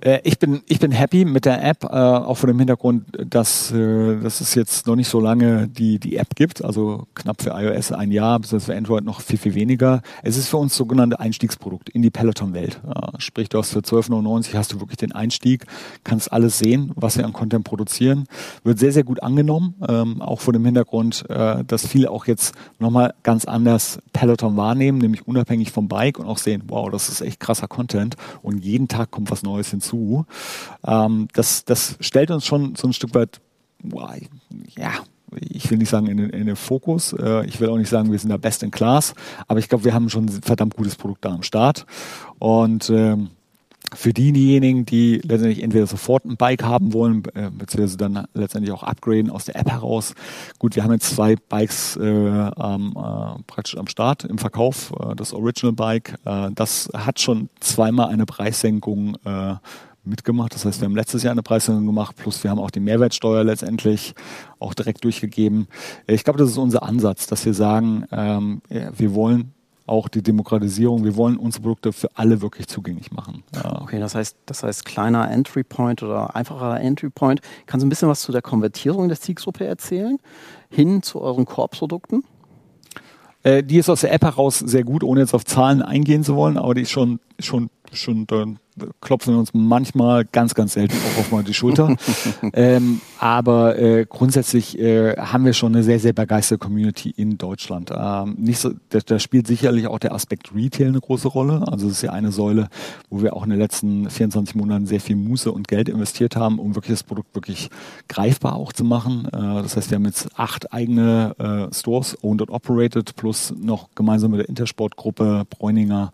Äh, ich bin, ich bin happy mit der App, äh, auch vor dem Hintergrund, dass, äh, dass es jetzt noch nicht so lange die, die App gibt, also knapp für iOS ein Jahr, bis für Android noch viel, viel weniger. Es ist für uns sogenannte Einstiegsprodukt in die Peloton-Welt. Äh, sprich, du hast für 12,99 hast du wirklich den Einstieg, kannst alles sehen, was wir an Content produzieren. Wird sehr, sehr gut angenommen, ähm, auch vor dem Hintergrund, äh, dass viele auch jetzt nochmal ganz anders Peloton wahrnehmen, nämlich unabhängig vom Bike und auch sehen, wow, das ist echt krasser Content und jeden Tag kommt was Neues hinzu zu. Ähm, das, das stellt uns schon so ein Stück weit, ja, ich will nicht sagen in den, in den Fokus. Äh, ich will auch nicht sagen, wir sind da best in class, aber ich glaube, wir haben schon ein verdammt gutes Produkt da am Start. Und ähm, für diejenigen, die letztendlich entweder sofort ein Bike haben wollen, äh, beziehungsweise dann letztendlich auch upgraden aus der App heraus. Gut, wir haben jetzt zwei Bikes äh, äh, praktisch am Start im Verkauf. Äh, das Original Bike, äh, das hat schon zweimal eine Preissenkung äh, mitgemacht. Das heißt, wir haben letztes Jahr eine Preissenkung gemacht, plus wir haben auch die Mehrwertsteuer letztendlich auch direkt durchgegeben. Ich glaube, das ist unser Ansatz, dass wir sagen, ähm, wir wollen auch die Demokratisierung. Wir wollen unsere Produkte für alle wirklich zugänglich machen. Ja. Okay, das heißt, das heißt kleiner Entry Point oder einfacher Entry Point. Kannst du ein bisschen was zu der Konvertierung der Zielgruppe erzählen? Hin zu euren Core-Produkten? Äh, die ist aus der App heraus sehr gut, ohne jetzt auf Zahlen eingehen zu wollen, aber die ist schon, schon, schon klopfen wir uns manchmal ganz, ganz selten auch auf mal die Schulter. ähm, aber äh, grundsätzlich äh, haben wir schon eine sehr, sehr begeisterte Community in Deutschland. Ähm, nicht so, da, da spielt sicherlich auch der Aspekt Retail eine große Rolle. Also es ist ja eine Säule, wo wir auch in den letzten 24 Monaten sehr viel Muße und Geld investiert haben, um wirklich das Produkt wirklich greifbar auch zu machen. Äh, das heißt, wir haben jetzt acht eigene äh, Stores, owned and operated, plus noch gemeinsam mit der Intersportgruppe Bräuninger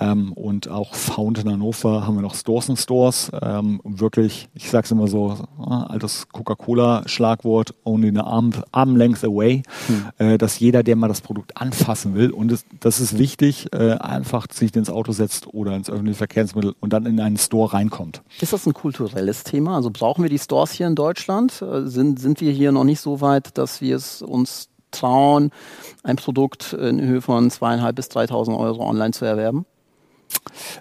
ähm, und auch Found in Hannover haben wir noch Stores and Stores. Ähm, wirklich, ich sage es immer so, äh, altes Coca-Cola-Schlagwort, only eine Arm, Arm length away, hm. äh, dass jeder, der mal das Produkt anfassen will, und das, das ist wichtig, äh, einfach sich ins Auto setzt oder ins öffentliche Verkehrsmittel und dann in einen Store reinkommt. Ist das ein kulturelles Thema? Also brauchen wir die Stores hier in Deutschland? Äh, sind, sind wir hier noch nicht so weit, dass wir es uns trauen, ein Produkt in Höhe von zweieinhalb bis 3.000 Euro online zu erwerben?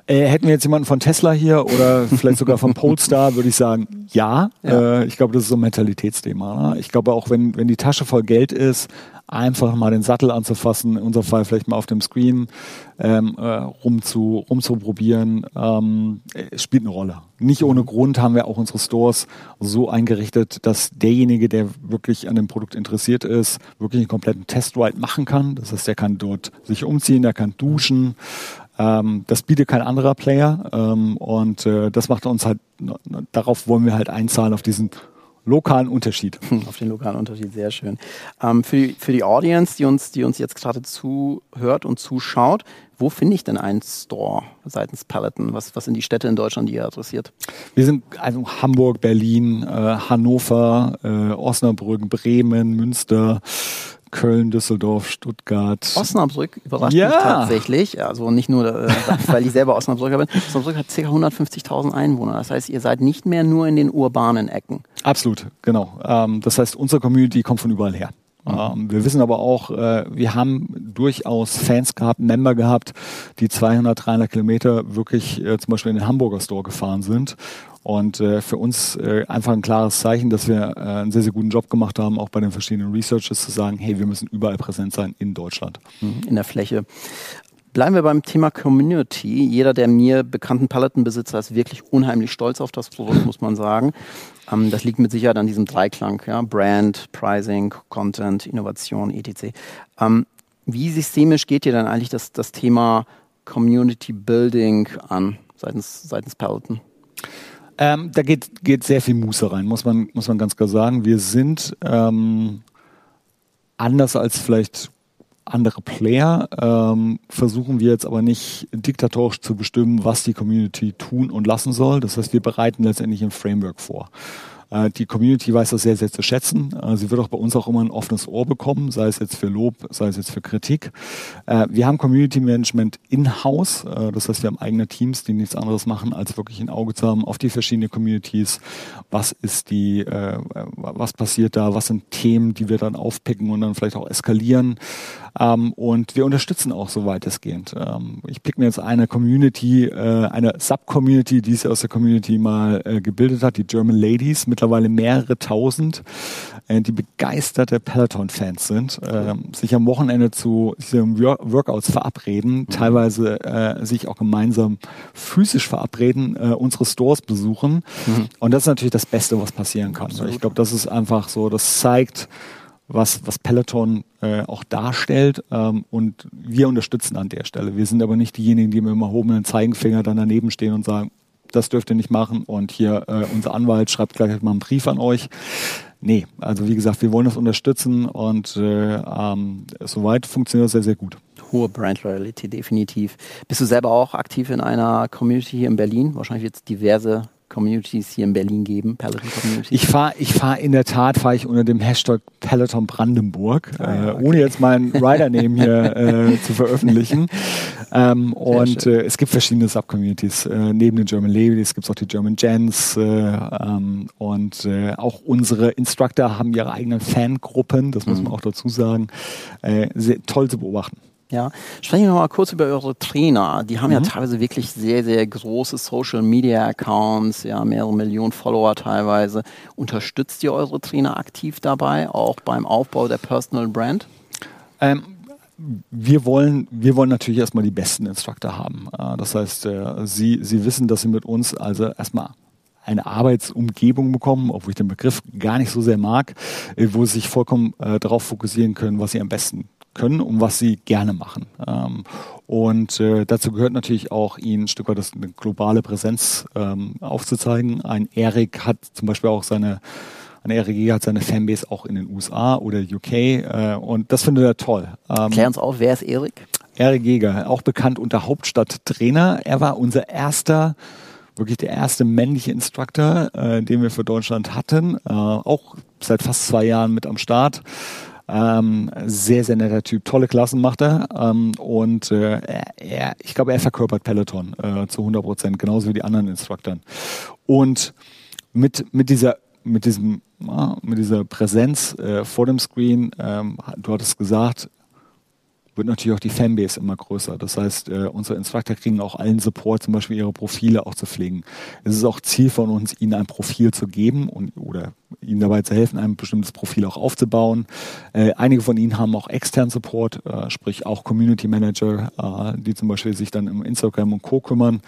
Äh, hätten wir jetzt jemanden von Tesla hier oder vielleicht sogar von Polestar, würde ich sagen, ja. ja. Äh, ich glaube, das ist so ein Mentalitätsthema. Ne? Ich glaube auch, wenn, wenn die Tasche voll Geld ist, einfach mal den Sattel anzufassen, in unserem Fall vielleicht mal auf dem Screen ähm, äh, rum zu, rumzuprobieren, ähm, äh, spielt eine Rolle. Nicht ohne Grund haben wir auch unsere Stores so eingerichtet, dass derjenige, der wirklich an dem Produkt interessiert ist, wirklich einen kompletten Testride machen kann. Das heißt, der kann dort sich umziehen, der kann duschen, ähm, das bietet kein anderer Player ähm, und äh, das macht uns halt, darauf wollen wir halt einzahlen, auf diesen lokalen Unterschied. Auf den lokalen Unterschied, sehr schön. Ähm, für, die, für die Audience, die uns, die uns jetzt gerade zuhört und zuschaut, wo finde ich denn einen Store seitens Peloton? Was, was sind die Städte in Deutschland, die ihr adressiert? Wir sind also Hamburg, Berlin, äh, Hannover, äh, Osnabrück, Bremen, Münster, Köln, Düsseldorf, Stuttgart. Osnabrück überrascht ja. mich tatsächlich. Also nicht nur, äh, weil ich selber Osnabrücker bin. Osnabrück hat ca. 150.000 Einwohner. Das heißt, ihr seid nicht mehr nur in den urbanen Ecken. Absolut, genau. Ähm, das heißt, unsere Community kommt von überall her. Mhm. Ähm, wir wissen aber auch, äh, wir haben durchaus Fans gehabt, Member gehabt, die 200, 300 Kilometer wirklich äh, zum Beispiel in den Hamburger Store gefahren sind und äh, für uns äh, einfach ein klares Zeichen, dass wir äh, einen sehr, sehr guten Job gemacht haben, auch bei den verschiedenen Researchers zu sagen, hey, wir müssen überall präsent sein in Deutschland. Mhm, in der Fläche. Bleiben wir beim Thema Community. Jeder der mir bekannten Palettenbesitzer ist wirklich unheimlich stolz auf das Produkt, muss man sagen. Ähm, das liegt mit Sicherheit an diesem Dreiklang, ja? Brand, Pricing, Content, Innovation, etc. Ähm, wie systemisch geht dir dann eigentlich das, das Thema Community Building an seitens, seitens Peloton? Ähm, da geht, geht sehr viel Muße rein, muss man, muss man ganz klar sagen. Wir sind ähm, anders als vielleicht andere Player, ähm, versuchen wir jetzt aber nicht diktatorisch zu bestimmen, was die Community tun und lassen soll. Das heißt, wir bereiten letztendlich ein Framework vor. Äh, die Community weiß das sehr, sehr zu schätzen. Äh, sie wird auch bei uns auch immer ein offenes Ohr bekommen, sei es jetzt für Lob, sei es jetzt für Kritik. Äh, wir haben Community Management in-house. Das heißt, wir haben eigene Teams, die nichts anderes machen, als wirklich ein Auge zu haben auf die verschiedenen Communities. Was ist die, was passiert da? Was sind Themen, die wir dann aufpicken und dann vielleicht auch eskalieren? Ähm, und wir unterstützen auch so weitestgehend. Ähm, ich pick mir jetzt eine Community, eine Sub-Community, die es aus der Community mal gebildet hat, die German Ladies, mittlerweile mehrere tausend, äh, die begeisterte Peloton-Fans sind, äh, sich am Wochenende zu diesen Workouts verabreden, mhm. teilweise äh, sich auch gemeinsam physisch verabreden, äh, unsere Stores besuchen. Mhm. Und das ist natürlich das Beste, was passieren kann. Absolut. Ich glaube, das ist einfach so, das zeigt, was, was Peloton äh, auch darstellt ähm, und wir unterstützen an der Stelle. Wir sind aber nicht diejenigen, die mit dem erhobenen Zeigenfinger dann daneben stehen und sagen, das dürft ihr nicht machen und hier äh, unser Anwalt schreibt gleich mal einen Brief an euch. Nee, also wie gesagt, wir wollen das unterstützen und äh, ähm, soweit funktioniert das sehr, sehr gut. Hohe Brand Loyalty, definitiv. Bist du selber auch aktiv in einer Community hier in Berlin? Wahrscheinlich es diverse Communities hier in Berlin geben, Peloton Communities? Ich fahre ich fahr in der Tat, fahre ich unter dem Hashtag Peloton Brandenburg, äh, okay. ohne jetzt meinen Rider-Name hier äh, zu veröffentlichen. Ähm, und äh, es gibt verschiedene Subcommunities. Äh, neben den German Ladies gibt es auch die German Gens äh, ähm, und äh, auch unsere Instructor haben ihre eigenen Fangruppen, das muss mhm. man auch dazu sagen. sehr toll zu beobachten. Ja, sprechen wir mal kurz über eure Trainer. Die haben mhm. ja teilweise wirklich sehr, sehr große Social Media Accounts, ja, mehrere Millionen Follower teilweise. Unterstützt ihr eure Trainer aktiv dabei, auch beim Aufbau der Personal Brand? Ähm, wir wollen, wir wollen natürlich erstmal die besten Instructor haben. Äh, das heißt, äh, sie, sie wissen, dass sie mit uns also erstmal eine Arbeitsumgebung bekommen, obwohl ich den Begriff gar nicht so sehr mag, äh, wo sie sich vollkommen darauf fokussieren können, was sie am besten können und was sie gerne machen. Ähm, und äh, dazu gehört natürlich auch, ihnen ein Stück weit das, eine globale Präsenz ähm, aufzuzeigen. Ein Erik hat zum Beispiel auch seine ein Erik hat seine Fanbase auch in den USA oder UK äh, und das findet er toll. Ähm, Klär uns auf, wer ist Erik? Erik Jäger, auch bekannt unter Hauptstadttrainer. Er war unser erster wirklich der erste männliche Instructor, äh, den wir für Deutschland hatten. Äh, auch seit fast zwei Jahren mit am Start. Ähm, sehr, sehr netter Typ. Tolle Klassen macht er. Ähm, und äh, er, ich glaube, er verkörpert Peloton äh, zu 100 Prozent, genauso wie die anderen Instruktoren. Und mit, mit dieser mit diesem mit dieser Präsenz äh, vor dem Screen, ähm, du hattest gesagt, wird natürlich auch die Fanbase immer größer. Das heißt, äh, unsere Instructor kriegen auch allen Support, zum Beispiel ihre Profile auch zu pflegen. Es ist auch Ziel von uns, ihnen ein Profil zu geben und oder ihnen dabei zu helfen, ein bestimmtes Profil auch aufzubauen. Äh, einige von ihnen haben auch externen Support, äh, sprich auch Community Manager, äh, die zum Beispiel sich dann im Instagram und Co. kümmern.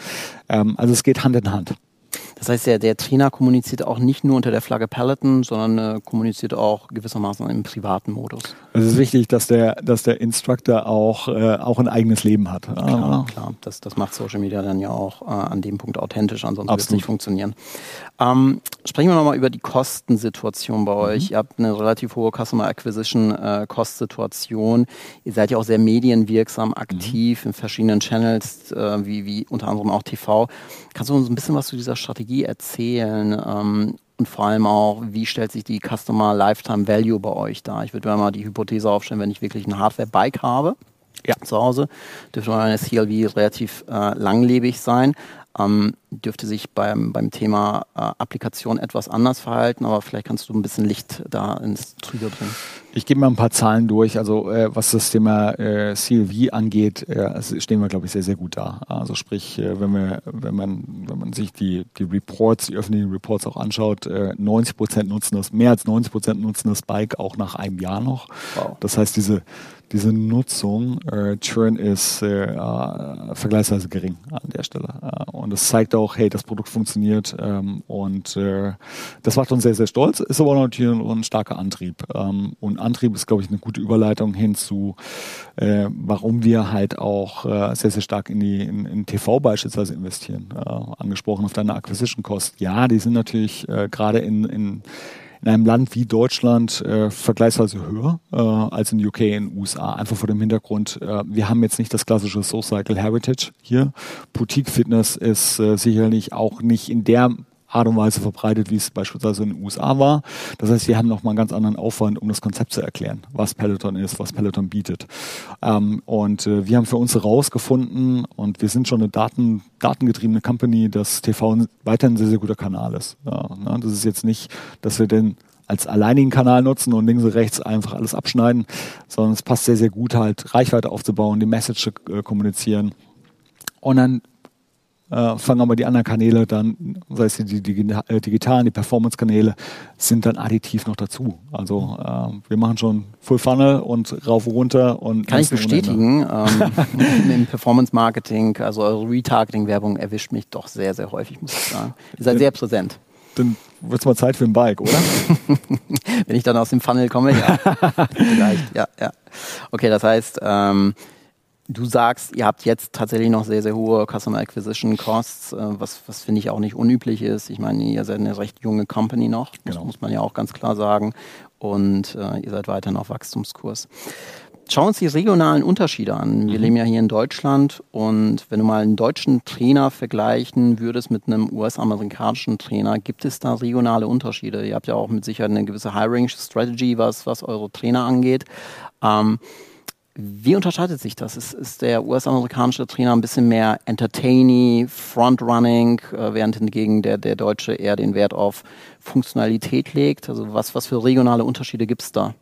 Ähm, also es geht Hand in Hand. Das heißt, der, der Trainer kommuniziert auch nicht nur unter der Flagge Peloton, sondern äh, kommuniziert auch gewissermaßen im privaten Modus. Es ist wichtig, dass der, dass der Instructor auch, äh, auch ein eigenes Leben hat. Klar, klar. Das, das macht Social Media dann ja auch äh, an dem Punkt authentisch, ansonsten wird es nicht funktionieren. Ähm, sprechen wir nochmal über die Kostensituation bei euch. Mhm. Ihr habt eine relativ hohe Customer Acquisition äh, Kostsituation. Ihr seid ja auch sehr medienwirksam, aktiv mhm. in verschiedenen Channels, äh, wie, wie unter anderem auch TV. Kannst du uns ein bisschen was zu dieser Strategie erzählen? Ähm, und vor allem auch, wie stellt sich die Customer Lifetime Value bei euch dar? Ich würde mir mal die Hypothese aufstellen, wenn ich wirklich ein Hardware-Bike habe, ja. zu Hause, dürfte meine CLV relativ äh, langlebig sein ähm, dürfte sich beim, beim Thema äh, Applikation etwas anders verhalten, aber vielleicht kannst du ein bisschen Licht da ins Trübe bringen. Ich gebe mal ein paar Zahlen durch. Also äh, was das Thema äh, CLV angeht, äh, stehen wir, glaube ich, sehr, sehr gut da. Also sprich, äh, wenn, wir, wenn, man, wenn man sich die, die Reports, die öffentlichen Reports auch anschaut, 90 äh, Prozent nutzen das, mehr als 90 Prozent nutzen das Bike auch nach einem Jahr noch. Wow. Das heißt, diese diese Nutzung, äh, Churn ist vergleichsweise gering an der Stelle. Und es zeigt auch, hey, das Produkt funktioniert ähm, und äh, das macht uns sehr, sehr stolz, ist aber natürlich ein, ein starker Antrieb. Ähm, und Antrieb ist, glaube ich, eine gute Überleitung hin zu, äh, warum wir halt auch äh, sehr, sehr stark in die in, in TV beispielsweise investieren. Äh, angesprochen auf deine Acquisition Cost. Ja, die sind natürlich äh, gerade in, in in einem Land wie Deutschland äh, vergleichsweise höher äh, als in UK in USA. Einfach vor dem Hintergrund, äh, wir haben jetzt nicht das klassische Soul Cycle Heritage hier. Boutique Fitness ist äh, sicherlich auch nicht in der Art und Weise verbreitet, wie es beispielsweise in den USA war. Das heißt, wir haben nochmal einen ganz anderen Aufwand, um das Konzept zu erklären, was Peloton ist, was Peloton bietet. Ähm, und äh, wir haben für uns herausgefunden, und wir sind schon eine Daten, datengetriebene Company, dass TV weiterhin ein sehr, sehr guter Kanal ist. Ja, ne? Das ist jetzt nicht, dass wir den als alleinigen Kanal nutzen und links und rechts einfach alles abschneiden, sondern es passt sehr, sehr gut halt, Reichweite aufzubauen, die Message zu äh, kommunizieren. Und dann äh, fangen aber die anderen Kanäle dann, sei es die, die, die äh, digitalen, die Performance-Kanäle, sind dann additiv noch dazu. Also äh, wir machen schon Full Funnel und rauf und runter und kann ich bestätigen. Ähm, Im Performance-Marketing, also eure Retargeting-Werbung erwischt mich doch sehr, sehr häufig, muss ich sagen. Ihr seid sehr präsent. Dann wird es mal Zeit für ein Bike, oder? Wenn ich dann aus dem Funnel komme, ja. Vielleicht, ja, ja. Okay, das heißt, ähm, Du sagst, ihr habt jetzt tatsächlich noch sehr, sehr hohe Customer Acquisition Costs, äh, was, was finde ich auch nicht unüblich ist. Ich meine, ihr seid eine recht junge Company noch, das genau. muss man ja auch ganz klar sagen. Und äh, ihr seid weiterhin auf Wachstumskurs. Schauen wir uns die regionalen Unterschiede an. Wir mhm. leben ja hier in Deutschland und wenn du mal einen deutschen Trainer vergleichen würdest mit einem US-amerikanischen Trainer, gibt es da regionale Unterschiede? Ihr habt ja auch mit Sicherheit eine gewisse Hiring-Strategy, was, was eure Trainer angeht. Ähm, wie unterscheidet sich das? Ist, ist der US-amerikanische Trainer ein bisschen mehr entertaining, frontrunning, äh, während hingegen der, der Deutsche eher den Wert auf Funktionalität legt? Also was, was für regionale Unterschiede gibt es da?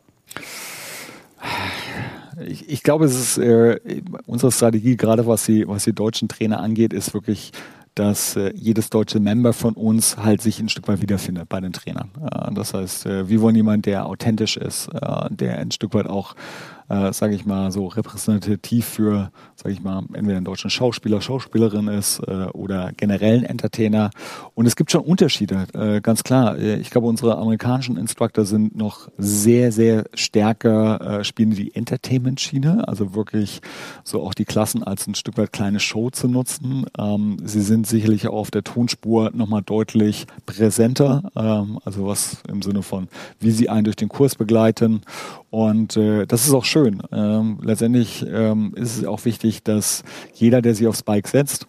Ich, ich, glaube, es ist äh, unsere Strategie, gerade was die, was die deutschen Trainer angeht, ist wirklich dass äh, jedes deutsche Member von uns halt sich ein Stück weit wiederfindet bei den Trainern. Äh, das heißt, äh, wir wollen jemanden, der authentisch ist, äh, der ein Stück weit auch äh, sage ich mal, so repräsentativ für, sage ich mal, entweder einen deutschen Schauspieler, Schauspielerin ist äh, oder generellen Entertainer. Und es gibt schon Unterschiede, äh, ganz klar. Äh, ich glaube, unsere amerikanischen Instructor sind noch sehr, sehr stärker, äh, spielen die Entertainment-Schiene, also wirklich so auch die Klassen als ein Stück weit kleine Show zu nutzen. Ähm, sie sind sicherlich auch auf der Tonspur nochmal deutlich präsenter, ähm, also was im Sinne von, wie sie einen durch den Kurs begleiten und äh, das ist auch schön. Ähm, letztendlich ähm, ist es auch wichtig, dass jeder, der sich aufs Bike setzt,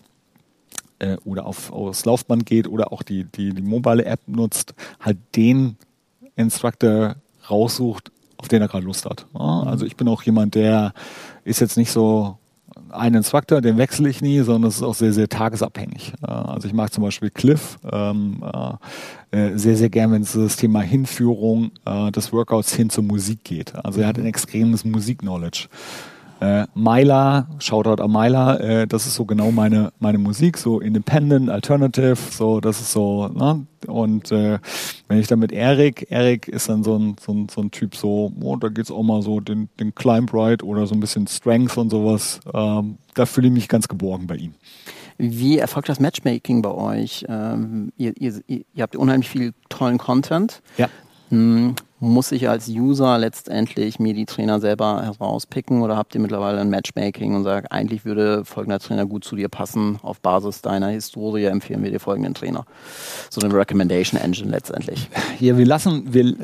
äh, oder auf, aufs Laufband geht oder auch die, die, die mobile App nutzt, halt den Instructor raussucht, auf den er gerade Lust hat. Ja, also ich bin auch jemand, der ist jetzt nicht so einen Instructor, den wechsle ich nie, sondern es ist auch sehr, sehr tagesabhängig. Äh, also ich mag zum Beispiel Cliff ähm, äh, äh, sehr, sehr gern, wenn es das Thema Hinführung äh, des Workouts hin zur Musik geht. Also er hat ein extremes Musik-Knowledge. Äh, Myla, Shoutout an Myla, äh, das ist so genau meine, meine Musik, so Independent, Alternative, so, das ist so, ne? Und äh, wenn ich dann mit Erik, Erik ist dann so ein, so ein, so ein Typ so, oh, da geht's auch mal so den, den Climb Ride oder so ein bisschen Strength und sowas, ähm, da fühle ich mich ganz geborgen bei ihm. Wie erfolgt das Matchmaking bei euch? Ähm, ihr, ihr, ihr, habt unheimlich viel tollen Content. Ja. Hm, muss ich als User letztendlich mir die Trainer selber herauspicken oder habt ihr mittlerweile ein Matchmaking und sagt, eigentlich würde folgender Trainer gut zu dir passen, auf Basis deiner Historie empfehlen wir dir folgenden Trainer. So eine Recommendation Engine letztendlich. Ja, wir lassen, wir,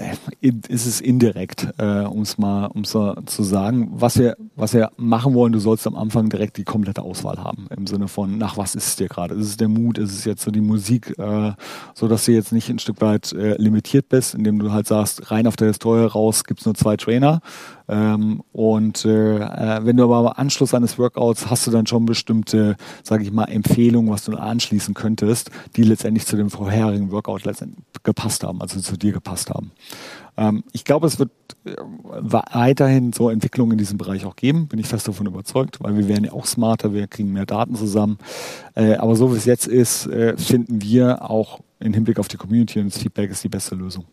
ist es indirekt, äh, um es mal um's zu sagen. Was wir, was wir machen wollen, du sollst am Anfang direkt die komplette Auswahl haben. Im Sinne von, nach was ist es dir gerade? Ist es der Mut? Ist es jetzt so die Musik? Äh, so dass du jetzt nicht ein Stück weit äh, limitiert bist, indem du halt sagst, rein rein auf der Historie raus gibt es nur zwei Trainer. Ähm, und äh, äh, wenn du aber am Anschluss eines Workouts hast du dann schon bestimmte, sage ich mal, Empfehlungen, was du anschließen könntest, die letztendlich zu dem vorherigen Workout letztendlich gepasst haben, also zu dir gepasst haben. Ähm, ich glaube, es wird äh, weiterhin so Entwicklungen in diesem Bereich auch geben, bin ich fest davon überzeugt, weil wir werden ja auch smarter, wir kriegen mehr Daten zusammen. Äh, aber so wie es jetzt ist, äh, finden wir auch im Hinblick auf die Community und das Feedback ist die beste Lösung.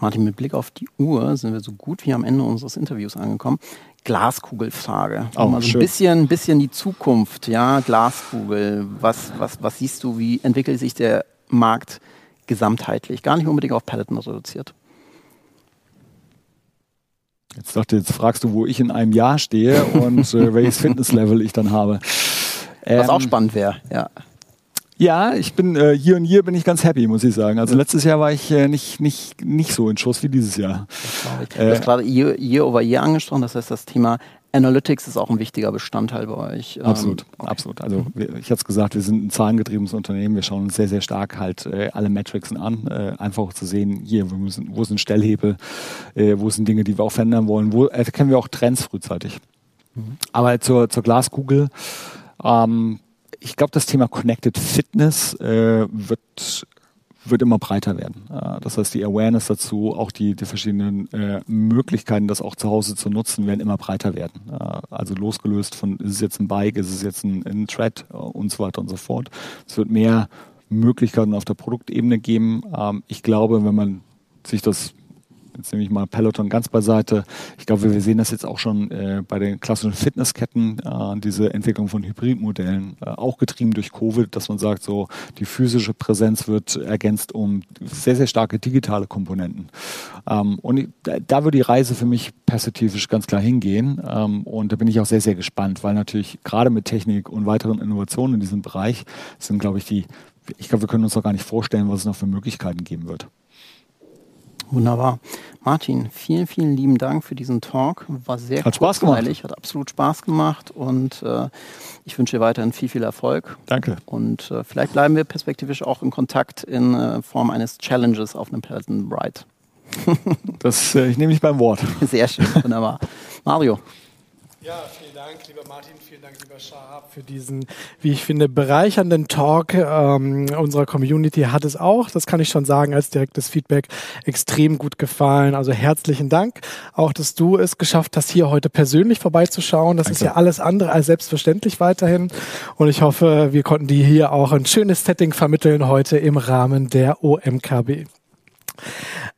Martin, mit Blick auf die Uhr sind wir so gut wie am Ende unseres Interviews angekommen. Glaskugelfrage. Oh, mal so ein bisschen, bisschen die Zukunft, ja, Glaskugel. Was, was, was siehst du, wie entwickelt sich der Markt gesamtheitlich? Gar nicht unbedingt auf Peloton reduziert. Jetzt dachte, jetzt fragst du, wo ich in einem Jahr stehe und äh, welches Fitnesslevel ich dann habe. Was ähm, auch spannend wäre, ja. Ja, ich bin äh, hier und hier bin ich ganz happy, muss ich sagen. Also letztes Jahr war ich äh, nicht, nicht, nicht so in Schuss wie dieses Jahr. Du hast gerade Year, Year over Year angesprochen, das heißt, das Thema Analytics ist auch ein wichtiger Bestandteil bei euch. Ähm, absolut, okay. absolut. Also ich hatte es gesagt, wir sind ein zahlengetriebenes Unternehmen. Wir schauen uns sehr, sehr stark halt äh, alle Metrics an, äh, einfach auch zu sehen, hier, wo sind, wo sind Stellhebel, äh, wo sind Dinge, die wir auch verändern wollen, wo erkennen wir auch Trends frühzeitig. Mhm. Aber zur, zur Glaskugel, ähm, ich glaube, das Thema Connected Fitness äh, wird wird immer breiter werden. Äh, das heißt, die Awareness dazu, auch die, die verschiedenen äh, Möglichkeiten, das auch zu Hause zu nutzen, werden immer breiter werden. Äh, also losgelöst von, ist es jetzt ein Bike, ist es jetzt ein, ein Thread und so weiter und so fort. Es wird mehr Möglichkeiten auf der Produktebene geben. Ähm, ich glaube, wenn man sich das jetzt nehme ich mal Peloton ganz beiseite. Ich glaube, wir sehen das jetzt auch schon äh, bei den klassischen Fitnessketten, äh, diese Entwicklung von Hybridmodellen, äh, auch getrieben durch Covid, dass man sagt, so die physische Präsenz wird ergänzt um sehr, sehr starke digitale Komponenten. Ähm, und da, da wird die Reise für mich perspektivisch ganz klar hingehen. Ähm, und da bin ich auch sehr, sehr gespannt, weil natürlich gerade mit Technik und weiteren Innovationen in diesem Bereich sind, glaube ich, die ich glaube, wir können uns auch gar nicht vorstellen, was es noch für Möglichkeiten geben wird. Wunderbar. Martin, vielen, vielen lieben Dank für diesen Talk. War sehr hat Spaß gemacht. Hat absolut Spaß gemacht und äh, ich wünsche dir weiterhin viel, viel Erfolg. Danke. Und äh, vielleicht bleiben wir perspektivisch auch in Kontakt in äh, Form eines Challenges auf einem Peloton Ride. das, äh, ich nehme dich beim Wort. Sehr schön, wunderbar. Mario. Ja, vielen Dank, lieber Martin, vielen Dank, lieber Shahab, für diesen, wie ich finde, bereichernden Talk ähm, unserer Community hat es auch, das kann ich schon sagen, als direktes Feedback extrem gut gefallen. Also herzlichen Dank, auch dass du es geschafft hast, hier heute persönlich vorbeizuschauen. Das Danke. ist ja alles andere als selbstverständlich weiterhin. Und ich hoffe, wir konnten dir hier auch ein schönes Setting vermitteln heute im Rahmen der OMKB.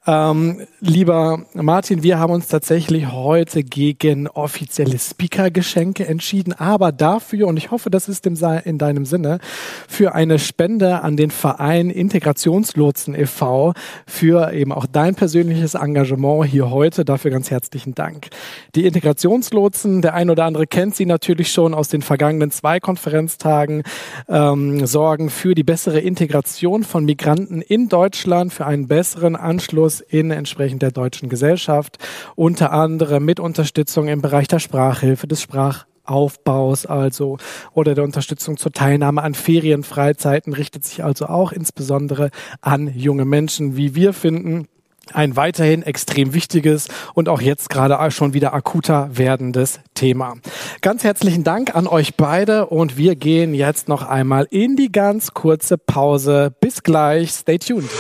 Ähm, lieber Martin, wir haben uns tatsächlich heute gegen offizielle Speaker-Geschenke entschieden, aber dafür, und ich hoffe, das ist in deinem Sinne, für eine Spende an den Verein Integrationslotsen e.V. für eben auch dein persönliches Engagement hier heute. Dafür ganz herzlichen Dank. Die Integrationslotsen, der ein oder andere kennt sie natürlich schon aus den vergangenen zwei Konferenztagen, ähm, sorgen für die bessere Integration von Migranten in Deutschland, für einen besseren Anschluss Kurs in entsprechend der deutschen Gesellschaft, unter anderem mit Unterstützung im Bereich der Sprachhilfe, des Sprachaufbaus also oder der Unterstützung zur Teilnahme an Ferienfreizeiten richtet sich also auch insbesondere an junge Menschen, wie wir finden ein weiterhin extrem wichtiges und auch jetzt gerade schon wieder akuter werdendes Thema. Ganz herzlichen Dank an euch beide und wir gehen jetzt noch einmal in die ganz kurze Pause. Bis gleich, stay tuned.